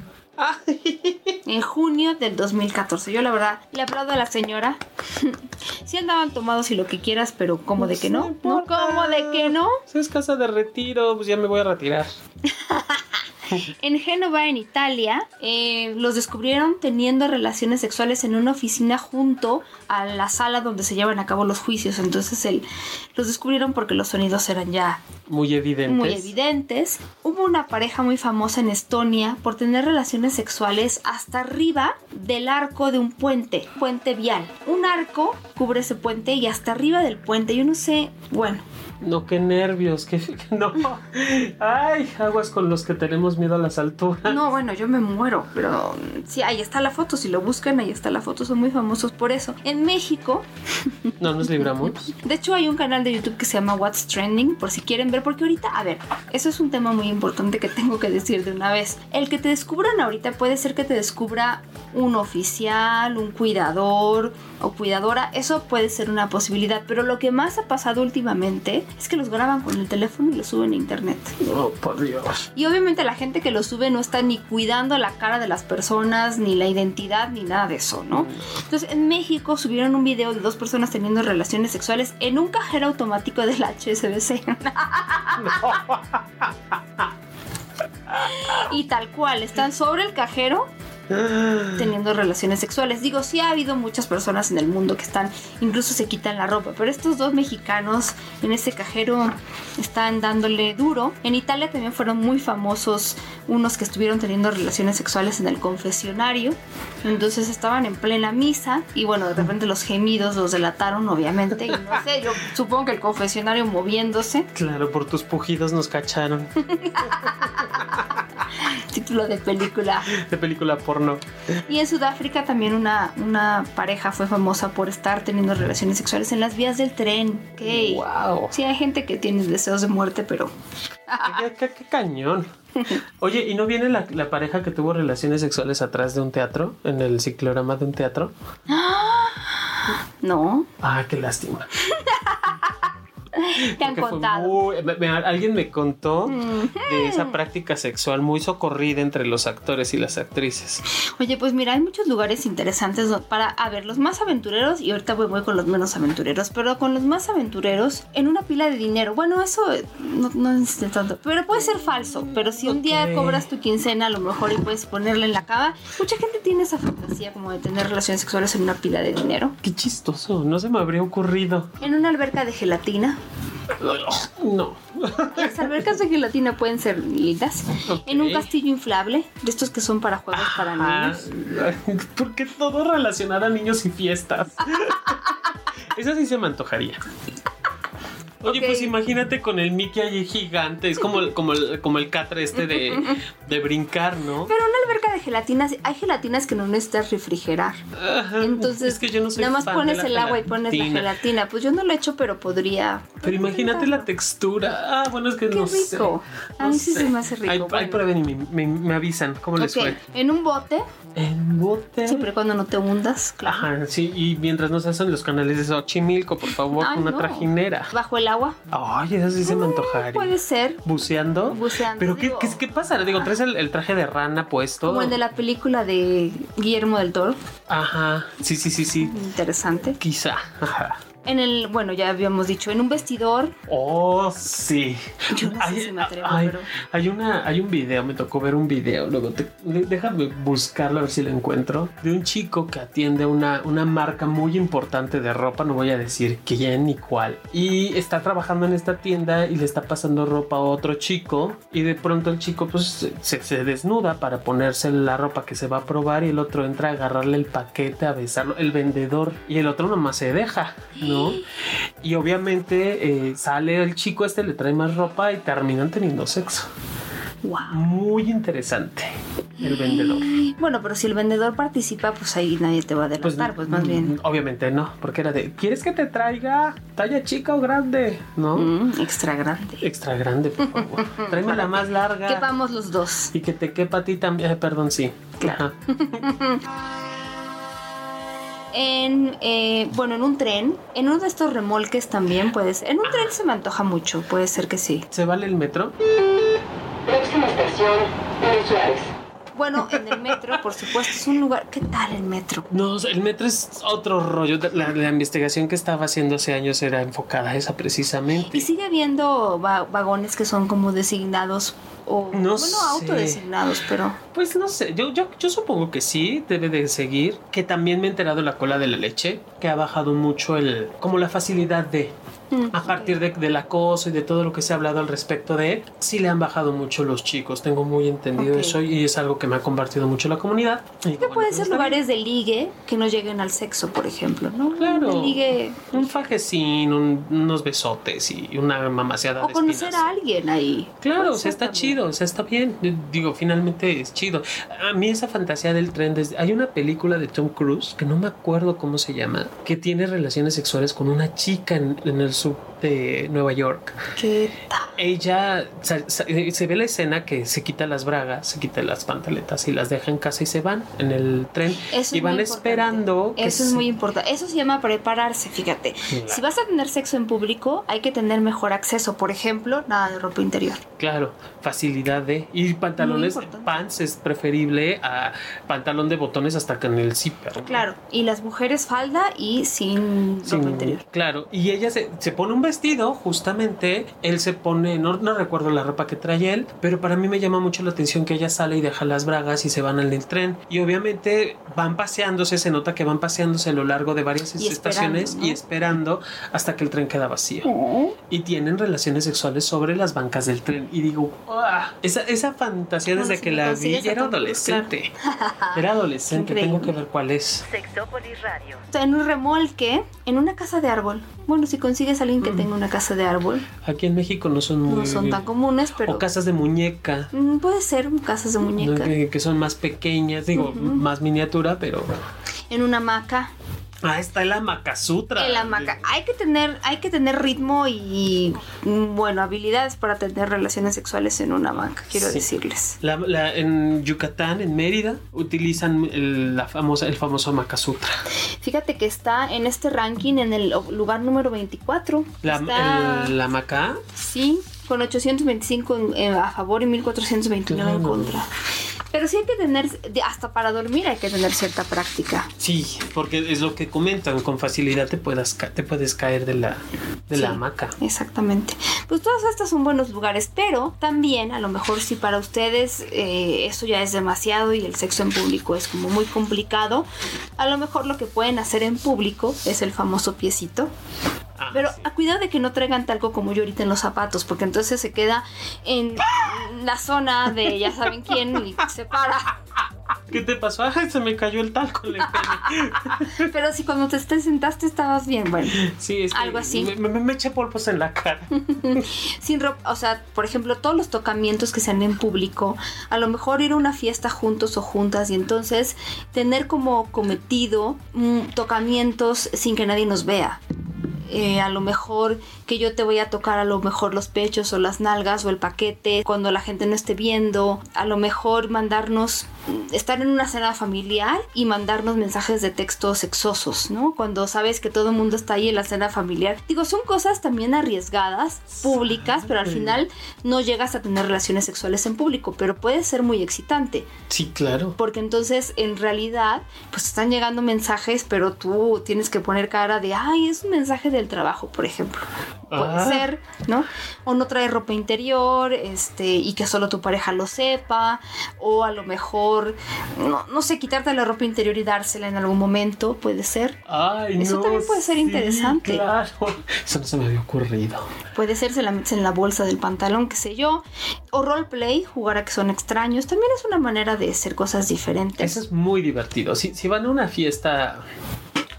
En junio del 2014. Yo la verdad le aplaudo a la señora. sí andaban tomados y lo que quieras, pero ¿cómo de que no? ¿No? importa. ¿Cómo de que no? Si es casa de retiro, pues ya me voy a retirar. En Génova, en Italia, eh, los descubrieron teniendo relaciones sexuales en una oficina junto a la sala donde se llevan a cabo los juicios. Entonces el- los descubrieron porque los sonidos eran ya Muy evidentes. muy evidentes. Hubo una pareja muy famosa en Estonia por tener relaciones sexuales hasta arriba del arco de un puente, puente vial. Un arco cubre ese puente y hasta arriba del puente, yo no sé, bueno, No, qué nervios, que no. Ay, aguas con los que tenemos miedo a las alturas. no, bueno, yo me muero, pero sí, ahí está la foto, si lo buscan, ahí está la foto, son muy famosos por eso. En México, No nos libramos. De hecho, hay un canal de YouTube que se llama What's Trending, por si quieren ver, porque ahorita, a ver, eso es un tema muy importante que tengo que decir de una vez. El que te descubran ahorita puede ser que te descubra un oficial, un cuidador o cuidadora, eso puede ser una posibilidad, pero lo que más ha pasado últimamente es que los graban con el teléfono y los suben a internet. Oh, por Dios. Y obviamente la gente que lo sube no está ni cuidando la cara de las personas, ni la identidad, ni nada de eso, ¿no? Entonces en México subieron un video de dos personas teniendo relaciones sexuales en un cajero automático del HSBC. y tal cual, están sobre el cajero teniendo relaciones sexuales. Digo, sí ha habido muchas personas en el mundo que están, incluso se quitan la ropa, pero estos dos mexicanos en ese cajero están dándole duro. En Italia también fueron muy famosos unos que estuvieron teniendo relaciones sexuales en el confesionario. Entonces estaban en plena misa y bueno, de repente los gemidos los delataron, obviamente. Y no sé, yo supongo que el confesionario moviéndose. Claro, por tus pujidos nos cacharon. Título de película. De película porno. Y en Sudáfrica también una, una pareja fue famosa por estar teniendo relaciones sexuales en las vías del tren. Ok. ¡Wow! Sí, hay gente que tiene deseos de muerte, pero ¿Qué, qué- qué cañón. Oye, ¿y no viene la, la pareja que tuvo relaciones sexuales atrás de un teatro? En el ciclorama de un teatro. no. Ah, qué lástima. Te han contado. muy- me- me- alguien me contó de esa práctica sexual muy socorrida entre los actores y las actrices. Oye, pues mira, hay muchos lugares interesantes para, a ver, los más aventureros, y ahorita voy, voy con los menos aventureros, pero con los más aventureros, en una pila de dinero. Bueno, eso eh, no, no es de tanto, pero puede ser falso. Pero si un día cobras tu quincena, a lo mejor y puedes ponerla en la cama. Mucha gente tiene esa fantasía como de tener relaciones sexuales en una pila de dinero. Qué chistoso, no se me habría ocurrido. En una alberca de gelatina. No. Las albercas de gelatina pueden ser lindas. En un castillo inflable, de estos que son para juegos para niños. ¿Por qué todo relacionado a niños y fiestas? Eso sí se me antojaría. Oye, pues imagínate con el Mickey allí gigante. Es como, el- como, el, como el catre este de, de brincar, ¿no? Pero una alberca de gelatinas, hay gelatinas que no necesitas refrigerar. Ajá. Entonces, es que yo no soy nada más fan de pones la el agua y pones la gelatina. Pues yo no lo he hecho, pero podría. Pero imagínate la textura. Ah, bueno, es que Qué no sé. rico. A No mí sí sé. se me hace rico. Ahí, Bueno. ahí prueben y me, me- me avisan cómo les fue. en un bote, En bote. siempre cuando no te hundas, claro. Ajá, sí, y mientras nos hacen los canales de Xochimilco, por favor, Ay, una no. trajinera. Bajo el agua, Ay, eso sí se me antojaría. puede ser. ¿Buceando? Buceando, ¿Pero qué, qué, qué pasa? Digo, traes el, el traje de rana puesto. Como el de la película de Guillermo del Toro. Ajá, sí, sí, sí, sí. Interesante. Quizá. Ajá. En el, bueno, ya habíamos dicho, en un vestidor. Oh, sí. Yo no sé si me atrevo, hay, pero- hay una, hay un video, me tocó ver un video, luego te- déjame buscarlo a ver si lo encuentro, de un chico que atiende una, una marca muy importante de ropa, no voy a decir quién ni cuál, y está trabajando en esta tienda y le está pasando ropa a otro chico y de pronto el chico pues se, se desnuda para ponerse la ropa que se va a probar y el otro entra a agarrarle el paquete, a besarlo, el vendedor, y el otro nomás se deja, ¿no? Y obviamente eh, sale el chico este, le trae más ropa y terminan teniendo sexo. Wow. Muy interesante el vendedor. Bueno, pero si el vendedor participa, pues ahí nadie te va a delatar, pues, más bien. mm, Obviamente no, porque era de, ¿quieres que te traiga talla chica o grande? ¿No? Mm, extra grande. Extra grande, por favor. Tráeme la más larga. Que vamos los dos. Y que te quepa a ti también. Eh, perdón, sí. Claro. En, eh, bueno, en un tren, en uno de estos remolques también puede ser. En un tren se me antoja mucho, puede ser que sí. ¿Se vale el metro? Próxima estación, Suárez. Bueno, en el metro, por supuesto, es un lugar. ¿Qué tal el metro? No, el metro es otro rollo. La, la investigación que estaba haciendo hace años era enfocada a esa precisamente. Y sigue habiendo va- vagones que son como designados o No bueno, sé. autodesignados, pero Pues no sé, yo, yo, yo supongo que sí, debe de seguir. Que también me he enterado de la cola de la leche, que ha bajado mucho el, como la facilidad de, Mm, a partir de- del acoso y de todo lo que se ha hablado al respecto de, sí le han bajado mucho los chicos, tengo muy entendido Ok. eso y es algo que me ha compartido mucho la comunidad. Y bueno, pueden pues ser lugares de ligue que no lleguen al sexo, por ejemplo, ¿no? Claro. De ligue bien. Un fajecín, un- unos besotes y una mamaseada o de conocer espinas. a alguien ahí. Claro, o sea, está también. chido, o sea, está bien. Digo, finalmente es chido. A mí esa fantasía del tren, desde... hay una película de Tom Cruise, que no me acuerdo cómo se llama, que tiene relaciones sexuales con una chica en, en el isso de Nueva York. ¿Qué tal? Ella, eh, se ve la escena que se quita las bragas, se quita las pantaletas y las deja en casa y se van en el tren. Eso y van esperando. que Eso es se- muy importante. Eso se llama prepararse, fíjate. Claro. Si vas a tener sexo en público, hay que tener mejor acceso. Por ejemplo, nada de ropa interior. Claro, facilidad de. Y pantalones, pants es preferible a pantalón de botones hasta con el zipper. Claro. Y las mujeres falda y sin Sin- ropa interior. Claro, y ella se, se pone un vestido, justamente, él se pone, no, no recuerdo la ropa que trae él, pero para mí me llama mucho la atención que ella sale y deja las bragas y se van al del tren. Y obviamente van paseándose, se nota que van paseándose a lo largo de varias Y estaciones y esperando hasta que el tren queda vacío. Y tienen relaciones sexuales sobre las bancas del tren. Y digo, esa, esa fantasía desde que la vi, era adolescente. Era adolescente, Increíble. tengo que ver cuál es. Sexópolis Radio. En un remolque, en una casa de árbol. Bueno, si consigues a alguien que tenga una casa de árbol, Aquí en México no son muy... no son tan comunes, pero O casas de muñeca. Puede ser casas de muñeca. Que, que son más pequeñas, digo, más miniatura, pero. En una hamaca. Ah, está el Amakasutra. En la hamaca. Hay que tener, hay que tener ritmo y bueno, habilidades para tener relaciones sexuales en una hamaca, quiero Sí. decirles. La- la- en Yucatán, en Mérida, utilizan el, la famosa, el famoso Amakasutra. Fíjate que está en este ranking en el lugar número 24. La, está, el- la hamaca. sí, con 825 en- en- a favor y 1429 en Claro. contra. Pero sí hay que tener, hasta para dormir hay que tener cierta práctica. Sí, porque es lo que comentan, con facilidad te, puedas te puedes caer de la, de la Sí, hamaca. Exactamente. Pues todas estas son buenos lugares, pero también a lo mejor si para ustedes eh, eso ya es demasiado y el sexo en público es como muy complicado, a lo mejor lo que pueden hacer en público es el famoso piecito. Ah, Pero sí. a cuidado de que no traigan talco como yo ahorita en los zapatos, porque entonces se queda en la zona de ya saben quién y se para. ¿Qué te pasó? Ay, se me cayó el talco en el pene. Pero si cuando te, te sentaste estabas bien, bueno. Sí, es que Algo así. Me, me- me eché polvos en la cara. sin ropa, o sea, por ejemplo, todos los tocamientos que se han en público, a lo mejor ir a una fiesta juntos o juntas y entonces tener como cometido mm, tocamientos sin que nadie nos vea. Eh, a lo mejor que yo te voy a tocar a lo mejor los pechos o las nalgas o el paquete cuando la gente no esté viendo, a lo mejor mandarnos estar en una cena familiar y mandarnos mensajes de texto sexosos, ¿no? Cuando sabes que todo el mundo está ahí en la cena familiar. Digo, son cosas también arriesgadas, públicas, pero al final no llegas a tener relaciones sexuales en público, pero puede ser muy excitante. Sí, claro. Porque entonces en realidad pues están llegando mensajes, pero tú tienes que poner cara de, ay, es un mensaje del trabajo, por ejemplo. Puede Ah. ser, ¿no? O no trae ropa interior, este, y que solo tu pareja lo sepa, o a lo mejor, no, no sé, quitarte la ropa interior y dársela en algún momento, puede ser. Ay, Eso no, también puede ser sí, interesante. Claro. Eso no se me había ocurrido. Puede ser, se la metes en la bolsa del pantalón, qué sé yo. O roleplay, jugar a que son extraños, también es una manera de hacer cosas diferentes. Eso es muy divertido. Si, si van a una fiesta,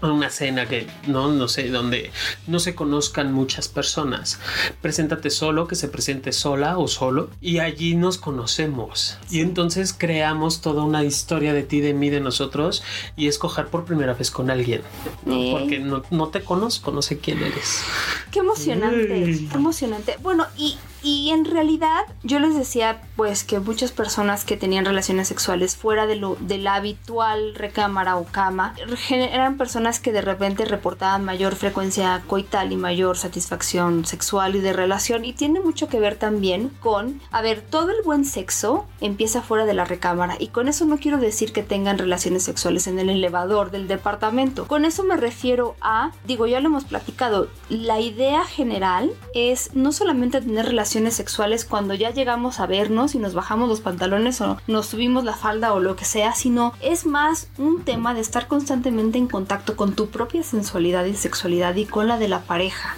a una cena que no, no sé, donde no se conozcan muchas personas, preséntate solo, que se presente sola o solo, y allí nos conocemos. Y entonces creamos toda una historia de ti, de mí, de nosotros, y escoger por primera vez con alguien. ¿no? Porque no, no te conozco, no sé quién eres. Qué emocionante, qué emocionante. Bueno, y, y en realidad yo les decía pues que muchas personas que tenían relaciones sexuales fuera de, lo, de la habitual recámara o cama eran personas que de repente reportaban mayor frecuencia coital y mayor satisfacción sexual y de relación y tiene mucho que ver también con, a ver, todo el buen sexo empieza fuera de la recámara y con eso no quiero decir que tengan relaciones sexuales en el elevador del departamento. Con eso me refiero a, digo, ya lo hemos platicado, la idea general es no solamente tener relaciones sexuales cuando ya llegamos a vernos y nos bajamos los pantalones o nos subimos la falda o lo que sea, sino es más un tema de estar constantemente en contacto con tu propia sensualidad y sexualidad y con la de la pareja.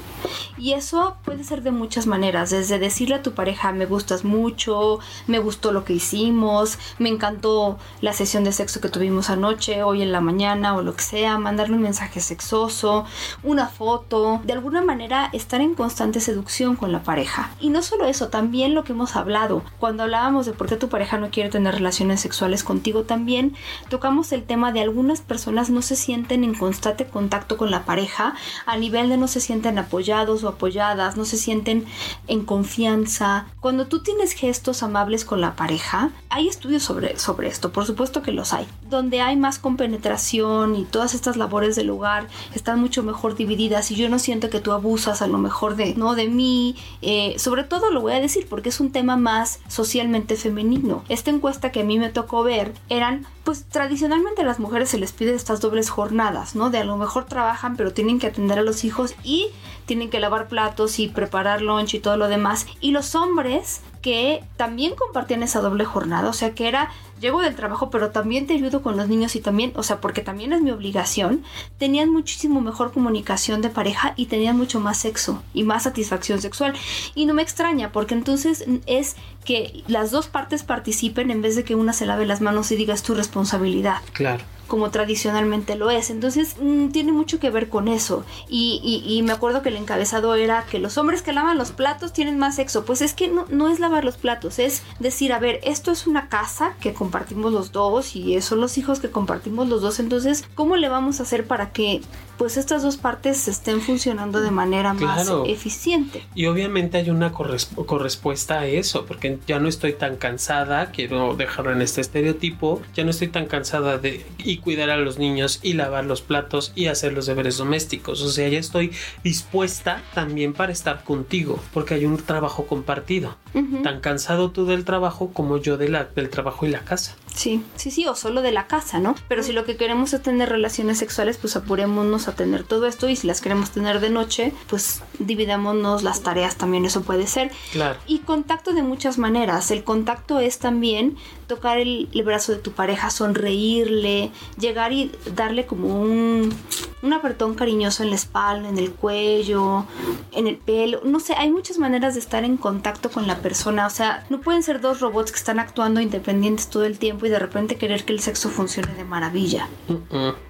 Y eso puede ser de muchas maneras, desde decirle a tu pareja me gustas mucho, me gustó lo que hicimos, me encantó la sesión de sexo que tuvimos anoche, hoy en la mañana o lo que sea, mandarle un mensaje sexoso, una foto, de alguna manera estar en constante seducción con la pareja. Y no solo eso, también lo que hemos hablado, cuando hablábamos de por qué tu pareja no quiere tener relaciones sexuales contigo, también tocamos el tema de algunas personas no se sienten en constante contacto con la pareja, a nivel de no se sienten apoyados o apoyadas, no se sienten en confianza. Cuando tú tienes gestos amables con la pareja, hay estudios sobre, sobre esto, por supuesto que los hay, donde hay más compenetración y todas estas labores del hogar están mucho mejor divididas y yo no siento que tú abusas a lo mejor de, no de mí, eh, sobre todo lo voy a decir porque es un tema más socialmente femenino. Esta encuesta que a mí me tocó ver eran, pues tradicionalmente a las mujeres se les pide estas dobles jornadas, ¿no? De a lo mejor trabajan pero tienen que atender a los hijos y tienen que lavar platos y preparar lunch y todo lo demás. Y los hombres que también compartían esa doble jornada, o sea que era llego del trabajo, pero también te ayudo con los niños y también, o sea, porque también es mi obligación, tenían muchísimo mejor comunicación de pareja y tenían mucho más sexo y más satisfacción sexual. Y no me extraña, porque entonces es que las dos partes participen en vez de que una se lave las manos y digas tu responsabilidad Claro. como tradicionalmente lo es. Entonces mm, tiene mucho que ver con eso. Y, y- y me acuerdo que el encabezado era que los hombres que lavan los platos tienen más sexo. Pues es que no, no es lavar los platos, es decir, a ver, esto es una casa que compartimos los dos y son los hijos que compartimos los dos. Entonces, ¿cómo le vamos a hacer para que pues estas dos partes estén funcionando de manera Claro. más eficiente? Y obviamente hay una corres- correspuesta a eso, porque ya no estoy tan cansada, quiero dejarlo en este estereotipo, ya no estoy tan cansada de y cuidar a los niños y lavar los platos y hacer los deberes domésticos. O sea, ya estoy dispuesta también para estar contigo, porque hay un trabajo compartido. Tan cansado tú del trabajo como yo de la, del trabajo y la casa. podcast. Sí, sí, sí, o solo de la casa, ¿no? Pero si lo que queremos es tener relaciones sexuales, pues apurémonos a tener todo esto y si las queremos tener de noche, pues dividámonos las tareas también, eso puede ser. Claro. Y contacto de muchas maneras. El contacto es también tocar el, el brazo de tu pareja, sonreírle, llegar y darle como un, un apretón cariñoso en la espalda, en el cuello, en el pelo. No sé, hay muchas maneras de estar en contacto con la persona. O sea, no pueden ser dos robots que están actuando independientes todo el tiempo y de repente querer que el sexo funcione de maravilla.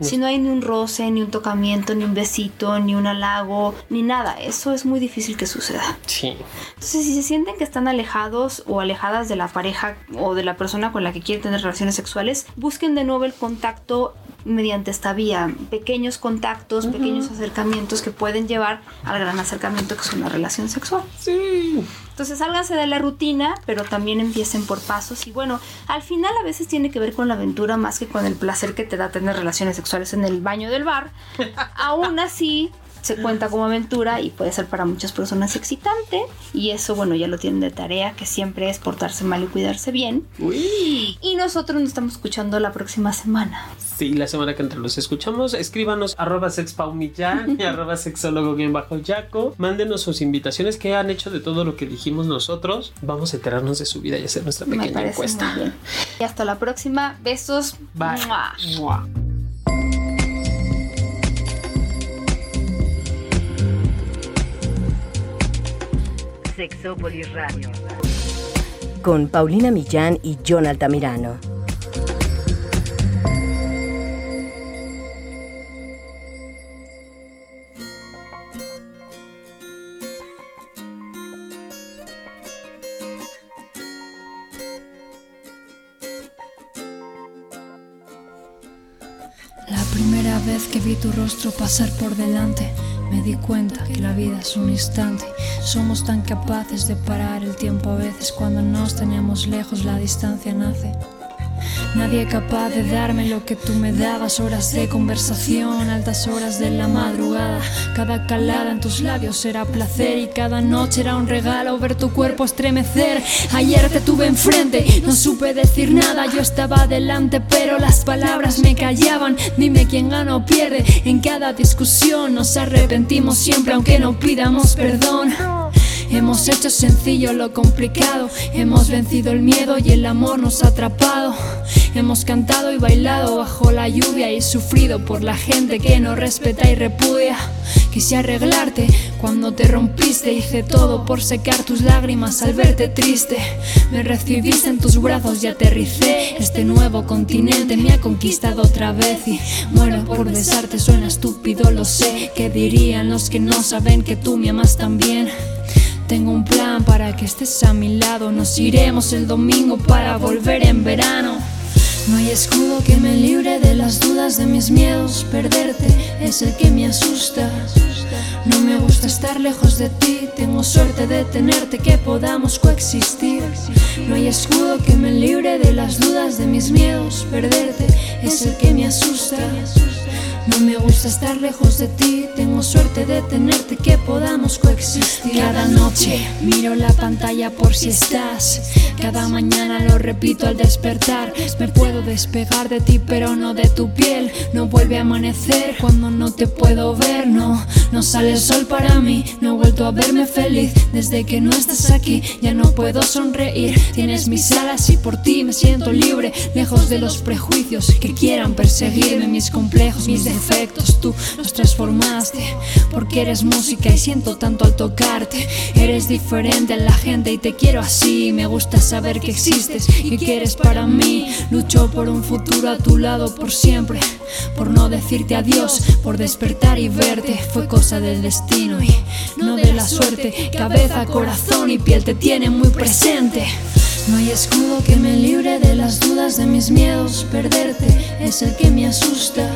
Si no hay ni un roce, ni un tocamiento, ni un besito, ni un halago, ni nada, eso es muy difícil que suceda. Sí. Entonces, si se sienten que están alejados o alejadas de la pareja o de la persona con la que quieren tener relaciones sexuales, busquen de nuevo el contacto mediante esta vía, pequeños contactos, pequeños acercamientos que pueden llevar al gran acercamiento que es una relación sexual. Sí. Entonces sálganse de la rutina, pero también empiecen por pasos. Y bueno, al final a veces tiene que ver con la aventura más que con el placer que te da tener relaciones sexuales en el baño del bar. Aún así, se cuenta como aventura y puede ser para muchas personas excitante. Y eso, bueno, ya lo tienen de tarea, que siempre es portarse mal y cuidarse bien. Y nosotros nos estamos escuchando la próxima semana. Sí, la semana que entra los escuchamos. Escríbanos arroba sexpaumillán y arroba sexólogo bien bajo yaco. Mándenos sus invitaciones que han hecho de todo lo que dijimos nosotros. Vamos a enterarnos de su vida y hacer nuestra pequeña encuesta. muy bien. Y hasta la próxima. Besos. Bye. Mua. Mua. Sexópolis Radio. Con Paulina Millán y John Altamirano. Primera vez que vi tu rostro pasar por delante, me di cuenta que la vida es un instante. Somos tan capaces de parar el tiempo a veces cuando nos tenemos lejos, la distancia nace. Nadie capaz de darme lo que tú me dabas, horas de conversación, altas horas de la madrugada. Cada calada en tus labios era placer y cada noche era un regalo ver tu cuerpo estremecer. Ayer te tuve enfrente, no supe decir nada, yo estaba delante, pero las palabras me callaban. Dime quién gana o pierde, en cada discusión nos arrepentimos siempre, aunque no pidamos perdón. Hemos hecho sencillo lo complicado, hemos vencido el miedo y el amor nos ha atrapado. Hemos cantado y bailado bajo la lluvia y sufrido por la gente que no respeta y repudia. Quise arreglarte cuando te rompiste, hice todo por secar tus lágrimas al verte triste. Me recibiste en tus brazos y aterricé. Este nuevo continente me ha conquistado otra vez y muero por besarte. Suena estúpido, lo sé. ¿Qué dirían los que no saben que tú me amas también? Tengo un plan para que estés a mi lado. Nos iremos el domingo para volver en verano. No hay escudo que me libre de las dudas de mis miedos. Perderte es el que me asusta. No me gusta estar lejos de ti. Tengo suerte de tenerte que podamos coexistir. No hay escudo que me libre de las dudas de mis miedos. Perderte es el que me asusta. No me gusta estar lejos de ti, tengo suerte de tenerte que podamos coexistir. Cada noche miro la pantalla por si estás. Cada mañana lo repito al despertar. Me puedo despegar de ti, pero no de tu piel. No vuelve a amanecer cuando no te puedo ver. No, no sale el sol para mí. No he vuelto a verme feliz desde que no estás aquí. Ya no puedo sonreír. Tienes mis alas y por ti me siento libre. Lejos de los prejuicios que quieran perseguirme. Mis complejos, mis defectos, tú los transformaste. Porque eres música y siento tanto al tocarte. Eres diferente a la gente y te quiero así. Me gusta saber que existes y que eres para mí. Lucho por un futuro a tu lado por siempre. Por no decirte adiós, por despertar y verte. Fue cosa del destino y no de la suerte. Cabeza, corazón y piel te tienen muy presente. No hay escudo que me libre de las dudas de mis miedos. Perderte es el que me asusta.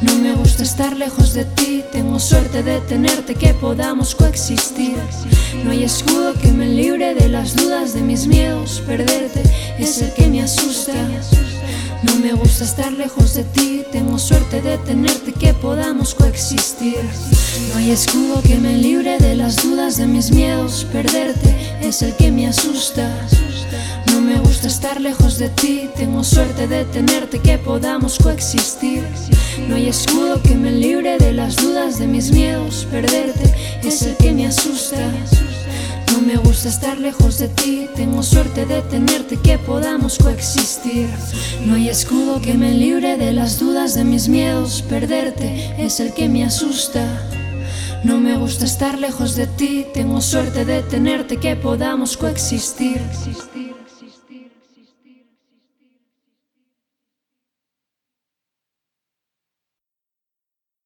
No me gusta estar lejos de ti. Tengo suerte de tenerte que podamos coexistir. No hay escudo que me libre de las dudas de mis miedos. Perderte es el que me asusta. No me gusta estar lejos de ti, tengo suerte de tenerte que podamos coexistir. No hay escudo que me libre de las dudas de mis miedos, perderte es el que me asusta. No me gusta estar lejos de ti, tengo suerte de tenerte que podamos coexistir. No hay escudo que me libre de las dudas de mis miedos, perderte es el que me asusta. No me gusta estar lejos de ti, tengo suerte de tenerte que podamos coexistir. No hay escudo que me libre de las dudas de mis miedos, perderte es el que me asusta. No me gusta estar lejos de ti, tengo suerte de tenerte que podamos coexistir.